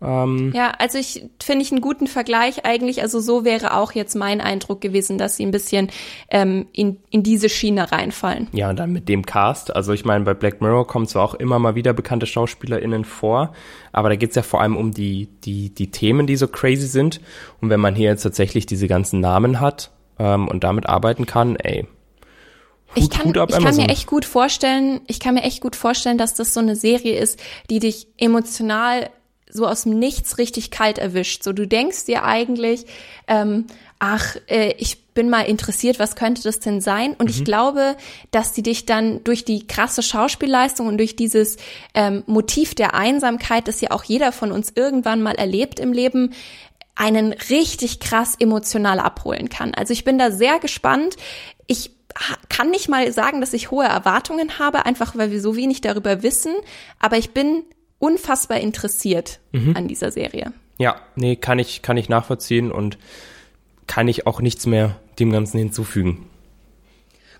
Ähm, ja, also ich finde ich einen guten Vergleich eigentlich. Also so wäre auch jetzt mein Eindruck gewesen, dass sie ein bisschen ähm, in, in diese Schiene reinfallen. Ja, und dann mit dem Cast. Also ich meine, bei Black Mirror kommen zwar auch immer mal wieder bekannte SchauspielerInnen vor, aber da geht's ja vor allem um die, die, die Themen, die so crazy sind. Und wenn man hier jetzt tatsächlich diese ganzen Namen hat ähm, und damit arbeiten kann, ey, Hut, ich kann, ich kann mir echt gut vorstellen, ich kann mir echt gut vorstellen, dass das so eine Serie ist, die dich emotional so aus dem Nichts richtig kalt erwischt. So, du denkst dir eigentlich, ähm, ach, äh, ich bin mal interessiert, was könnte das denn sein? Und mhm. ich glaube, dass die dich dann durch die krasse Schauspielleistung und durch dieses ähm, Motiv der Einsamkeit, das ja auch jeder von uns irgendwann mal erlebt im Leben, einen richtig krass emotional abholen kann. Also ich bin da sehr gespannt. Ich kann nicht mal sagen, dass ich hohe Erwartungen habe, einfach weil wir so wenig darüber wissen. Aber ich bin unfassbar interessiert mhm. an dieser Serie. Ja, nee, kann ich, kann ich nachvollziehen und kann ich auch nichts mehr dem Ganzen hinzufügen.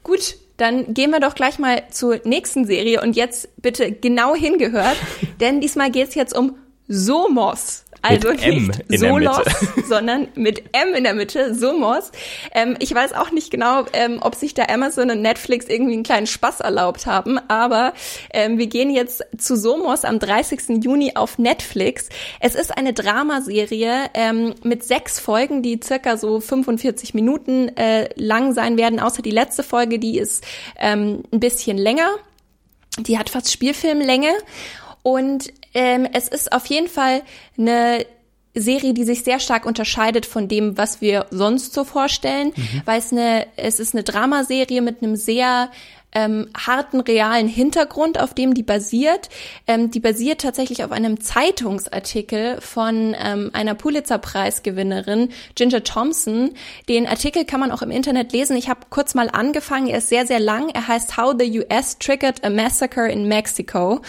Gut, dann gehen wir doch gleich mal zur nächsten Serie und jetzt bitte genau hingehört, denn diesmal geht es jetzt um Somos. Also mit nicht Solos, sondern mit M in der Mitte, Somos. Ähm, ich weiß auch nicht genau, ähm, ob sich da Amazon und Netflix irgendwie einen kleinen Spaß erlaubt haben, aber ähm, wir gehen jetzt zu Somos am 30. Juni auf Netflix. Es ist eine Dramaserie ähm, mit sechs Folgen, die circa so 45 Minuten äh, lang sein werden, außer die letzte Folge, die ist ähm, ein bisschen länger. Die hat fast Spielfilmlänge. Und ähm, es ist auf jeden Fall eine Serie, die sich sehr stark unterscheidet von dem, was wir sonst so vorstellen, mhm. weil es eine, es ist eine Dramaserie mit einem sehr ähm, harten, realen Hintergrund, auf dem die basiert. Ähm, die basiert tatsächlich auf einem Zeitungsartikel von ähm, einer Pulitzer-Preisgewinnerin, Ginger Thompson. Den Artikel kann man auch im Internet lesen. Ich habe kurz mal angefangen. Er ist sehr, sehr lang. Er heißt How the US Triggered a Massacre in Mexico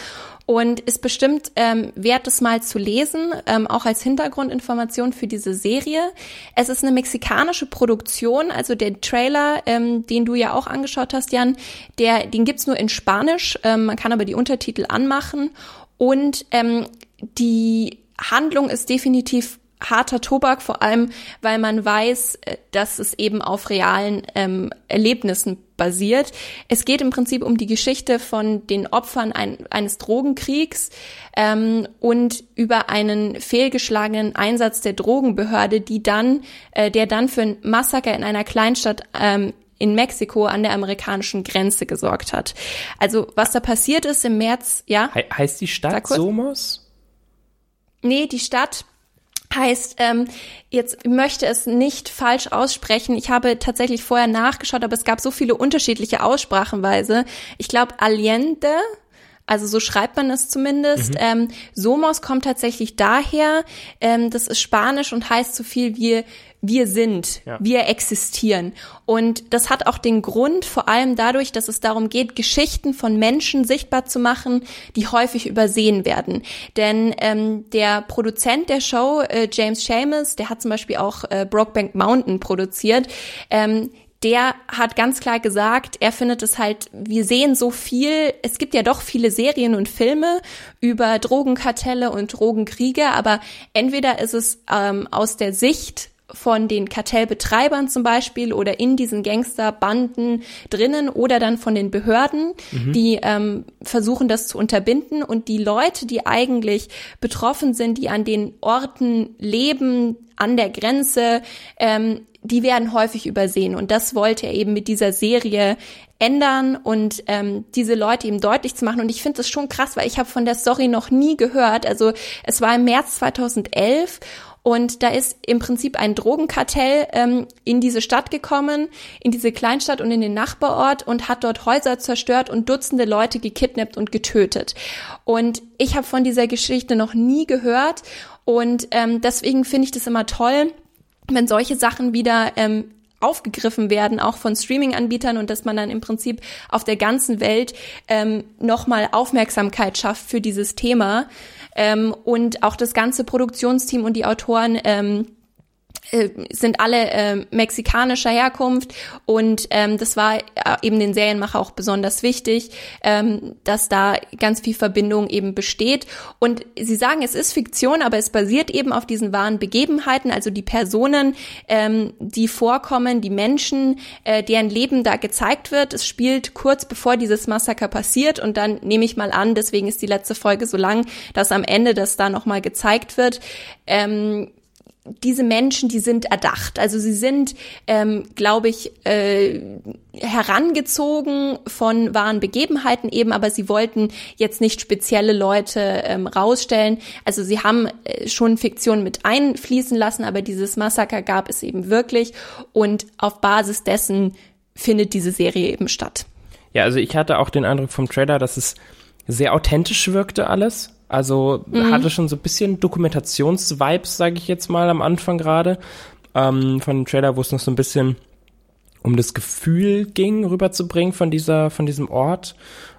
und ist bestimmt ähm, wert, es mal zu lesen, ähm, auch als Hintergrundinformation für diese Serie. Es ist eine mexikanische Produktion, also der Trailer, ähm, den du ja auch angeschaut hast, Jan, der, den gibt's nur in Spanisch, ähm, man kann aber die Untertitel anmachen und ähm, die Handlung ist definitiv harter Tobak, vor allem weil man weiß, äh, dass es eben auf realen ähm, Erlebnissen basiert. Es geht im Prinzip um die Geschichte von den Opfern ein, eines Drogenkriegs ähm, und über einen fehlgeschlagenen Einsatz der Drogenbehörde, die dann, äh, der dann für ein Massaker in einer Kleinstadt ähm, in Mexiko an der amerikanischen Grenze gesorgt hat. Also was da passiert ist im März, ja? He heißt die Stadt Somos? Nee, die Stadt Heißt, ähm, jetzt möchte es nicht falsch aussprechen. Ich habe tatsächlich vorher nachgeschaut, aber es gab so viele unterschiedliche Aussprachenweise. Ich glaube, Allende, also so schreibt man es zumindest. Mhm. Ähm, Somos kommt tatsächlich daher. Ähm, das ist Spanisch und heißt so viel wie wir sind, ja. wir existieren. Und das hat auch den Grund, vor allem dadurch, dass es darum geht, Geschichten von Menschen sichtbar zu machen, die häufig übersehen werden. Denn ähm, der Produzent der Show, äh, James Seamus, der hat zum Beispiel auch äh, Brokeback Mountain produziert, ähm, der hat ganz klar gesagt, er findet es halt, wir sehen so viel, es gibt ja doch viele Serien und Filme über Drogenkartelle und Drogenkriege, aber entweder ist es ähm, aus der Sicht von den Kartellbetreibern zum Beispiel oder in diesen Gangsterbanden drinnen oder dann von den Behörden, mhm. die ähm, versuchen, das zu unterbinden. Und die Leute, die eigentlich betroffen sind, die an den Orten leben, an der Grenze, ähm, die werden häufig übersehen. Und das wollte er eben mit dieser Serie ändern und ähm, diese Leute eben deutlich zu machen. Und ich finde das schon krass, weil ich habe von der Story noch nie gehört. Also es war im März 2011 und da ist im Prinzip ein Drogenkartell ähm, in diese Stadt gekommen, in diese Kleinstadt und in den Nachbarort und hat dort Häuser zerstört und Dutzende Leute gekidnappt und getötet. Und ich habe von dieser Geschichte noch nie gehört und ähm, deswegen finde ich das immer toll, wenn solche Sachen wieder ähm, aufgegriffen werden, auch von Streaming-Anbietern und dass man dann im Prinzip auf der ganzen Welt ähm, nochmal Aufmerksamkeit schafft für dieses Thema. Ähm, und auch das ganze Produktionsteam und die Autoren ähm, äh, sind alle äh, mexikanischer Herkunft und ähm, das war äh, eben den Serienmacher auch besonders wichtig, ähm, dass da ganz viel Verbindung eben besteht. Und sie sagen, es ist Fiktion, aber es basiert eben auf diesen wahren Begebenheiten, also die Personen, ähm, die vorkommen, die Menschen, äh, deren Leben da gezeigt wird. Es spielt kurz bevor dieses Massaker passiert und dann nehme ich mal an, deswegen ist die letzte Folge so lang, dass am Ende das da nochmal gezeigt wird. Ähm, diese Menschen, die sind erdacht. Also sie sind, ähm, glaube ich, äh, herangezogen von wahren Begebenheiten eben, aber sie wollten jetzt nicht spezielle Leute ähm, rausstellen. Also sie haben äh, schon Fiktion mit einfließen lassen, aber dieses Massaker gab es eben wirklich und auf Basis dessen findet diese Serie eben statt. Ja, also ich hatte auch den Eindruck vom Trailer, dass es sehr authentisch wirkte alles. Also mhm. hatte schon so ein bisschen Dokumentationsvibes, sage ich jetzt mal am Anfang gerade, ähm, von dem Trailer, wo es noch so ein bisschen um das Gefühl ging, rüberzubringen von dieser, von diesem Ort,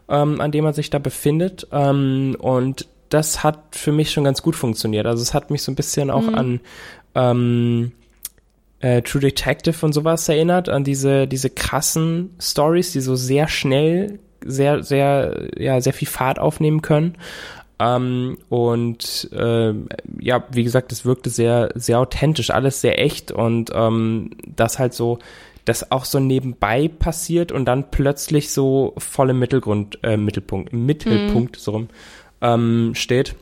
ähm, an dem man sich da befindet. Ähm, und das hat für mich schon ganz gut funktioniert. Also es hat mich so ein bisschen auch mhm. an ähm, äh, True Detective und sowas erinnert, an diese, diese krassen Stories, die so sehr schnell sehr, sehr, ja, sehr viel Fahrt aufnehmen können. Ähm, und äh, ja, wie gesagt, es wirkte sehr, sehr authentisch, alles sehr echt und ähm, das halt so, das auch so nebenbei passiert und dann plötzlich so voll im Mittelgrund, äh, Mittelpunkt, Mittelpunkt mhm. so rum ähm, steht.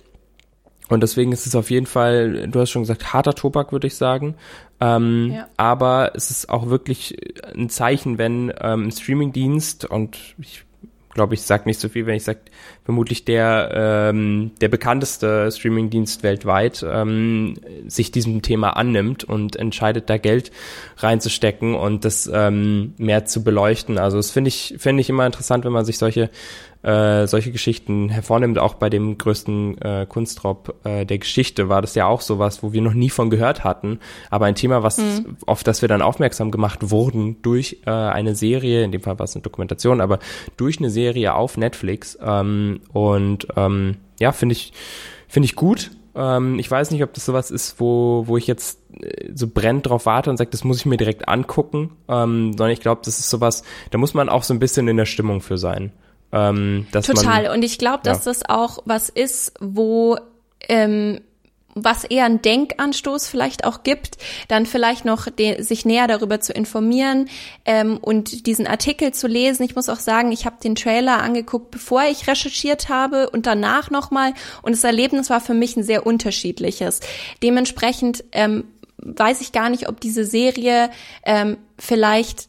Und deswegen ist es auf jeden Fall, du hast schon gesagt, harter Tobak, würde ich sagen. Ähm, ja. Aber es ist auch wirklich ein Zeichen, wenn ähm, ein Streamingdienst, und ich glaube ich, sag nicht so viel, wenn ich sage, vermutlich der, ähm, der bekannteste Streamingdienst weltweit ähm, sich diesem Thema annimmt und entscheidet, da Geld reinzustecken und das ähm, mehr zu beleuchten. Also das finde ich, finde ich immer interessant, wenn man sich solche äh, solche Geschichten hervornimmt. Auch bei dem größten äh, Kunstraub äh, der Geschichte war das ja auch sowas, wo wir noch nie von gehört hatten. Aber ein Thema, was mhm. auf das wir dann aufmerksam gemacht wurden durch äh, eine Serie, in dem Fall war es eine Dokumentation, aber durch eine Serie auf Netflix. Ähm, und ähm, ja, finde ich, finde ich gut. Ähm, ich weiß nicht, ob das sowas ist, wo, wo ich jetzt äh, so brennend drauf warte und sage, das muss ich mir direkt angucken, ähm, sondern ich glaube, das ist sowas, da muss man auch so ein bisschen in der Stimmung für sein. Ähm, Total. Man, und ich glaube, dass ja. das auch was ist, wo ähm, was eher einen Denkanstoß vielleicht auch gibt, dann vielleicht noch de, sich näher darüber zu informieren ähm, und diesen Artikel zu lesen. Ich muss auch sagen, ich habe den Trailer angeguckt, bevor ich recherchiert habe und danach nochmal. Und das Erlebnis war für mich ein sehr unterschiedliches. Dementsprechend ähm, weiß ich gar nicht, ob diese Serie ähm, vielleicht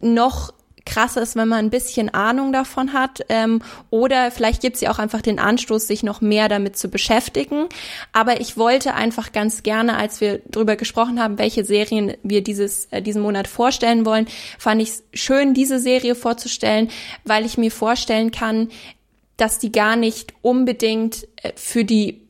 noch krass ist, wenn man ein bisschen Ahnung davon hat. Ähm, oder vielleicht gibt es ja auch einfach den Anstoß, sich noch mehr damit zu beschäftigen. Aber ich wollte einfach ganz gerne, als wir darüber gesprochen haben, welche Serien wir dieses, äh, diesen Monat vorstellen wollen, fand ich es schön, diese Serie vorzustellen, weil ich mir vorstellen kann, dass die gar nicht unbedingt äh, für die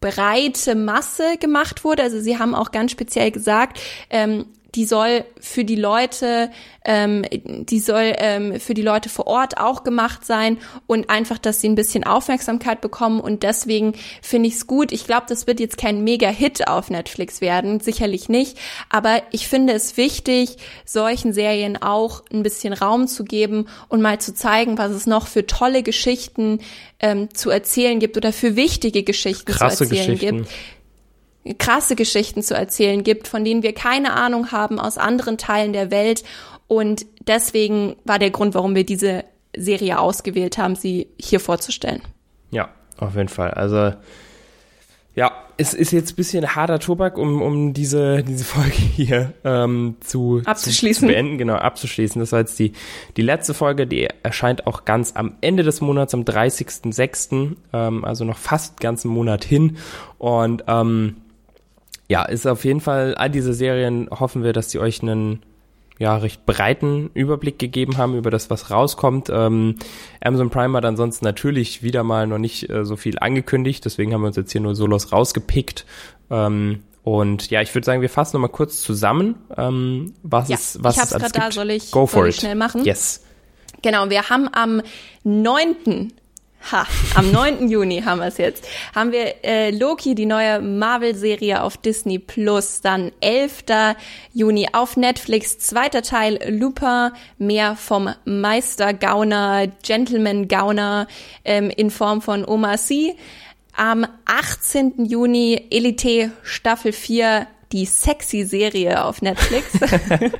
breite Masse gemacht wurde. Also sie haben auch ganz speziell gesagt, ähm, die soll für die Leute, ähm, die soll ähm, für die Leute vor Ort auch gemacht sein und einfach, dass sie ein bisschen Aufmerksamkeit bekommen und deswegen finde ich es gut. Ich glaube, das wird jetzt kein Mega-Hit auf Netflix werden, sicherlich nicht, aber ich finde es wichtig, solchen Serien auch ein bisschen Raum zu geben und mal zu zeigen, was es noch für tolle Geschichten ähm, zu erzählen gibt oder für wichtige Geschichten Krasse zu erzählen Geschichten. gibt krasse Geschichten zu erzählen gibt, von denen wir keine Ahnung haben aus anderen Teilen der Welt. Und deswegen war der Grund, warum wir diese Serie ausgewählt haben, sie hier vorzustellen. Ja, auf jeden Fall. Also ja, es ist jetzt ein bisschen harter Tobak, um, um diese, diese Folge hier ähm, zu, abzuschließen. Zu, zu beenden, genau, abzuschließen. Das war jetzt die, die letzte Folge, die erscheint auch ganz am Ende des Monats, am 30.06., ähm, also noch fast ganzen Monat hin. Und ähm, ja, ist auf jeden Fall, all diese Serien hoffen wir, dass sie euch einen ja, recht breiten Überblick gegeben haben über das, was rauskommt. Ähm, Amazon Prime hat ansonsten natürlich wieder mal noch nicht äh, so viel angekündigt, deswegen haben wir uns jetzt hier nur Solos rausgepickt. Ähm, Und ja, ich würde sagen, wir fassen nochmal kurz zusammen, ähm, was Ja, es, was ich hab's es alles grad da, gibt. soll ich- Go soll for ich it. schnell machen? Yes. Genau, wir haben am 9. Ha, am 9. Juni haben wir es jetzt. Haben wir äh, Loki, die neue Marvel-Serie auf Disney Plus. Dann 11. Juni auf Netflix, zweiter Teil Lupin, mehr vom Meister Gauner, Gentleman Gauner ähm, in Form von Oma C. Am 18. Juni Elite Staffel 4, die sexy Serie auf Netflix.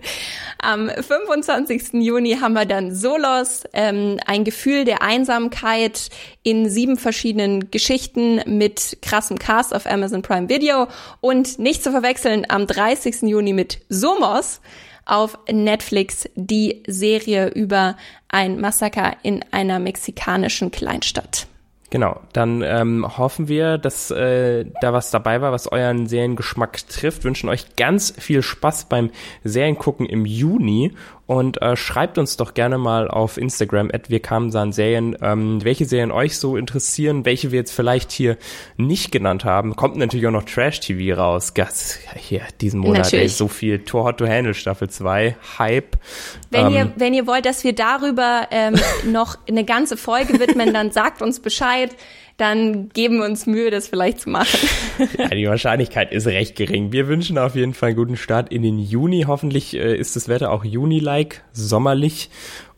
Am 25. Juni haben wir dann Solos, ähm, ein Gefühl der Einsamkeit in sieben verschiedenen Geschichten mit krassem Cast auf Amazon Prime Video und nicht zu verwechseln am 30. Juni mit Somos auf Netflix die Serie über ein Massaker in einer mexikanischen Kleinstadt. Genau, dann ähm, hoffen wir, dass äh, da was dabei war, was euren Seriengeschmack trifft. Wünschen euch ganz viel Spaß beim Seriengucken im Juni und äh, schreibt uns doch gerne mal auf Instagram at wir kamen sahen Serien, ähm, welche Serien euch so interessieren, welche wir jetzt vielleicht hier nicht genannt haben. Kommt natürlich auch noch Trash TV raus. Gas, hier diesen Monat ey, so viel Tor Hot to Handle Staffel 2, Hype. Wenn Ähm, ihr, wenn ihr wollt, dass wir darüber ähm, noch eine ganze Folge widmen, dann sagt uns Bescheid. Dann geben wir uns Mühe, das vielleicht zu machen. Ja, die Wahrscheinlichkeit ist recht gering. Wir wünschen auf jeden Fall einen guten Start in den Juni. Hoffentlich äh, ist das Wetter auch Juni-like, sommerlich.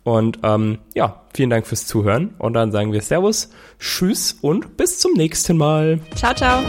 Und ähm, ja, vielen Dank fürs Zuhören. Und dann sagen wir Servus, Tschüss und bis zum nächsten Mal. Ciao, ciao.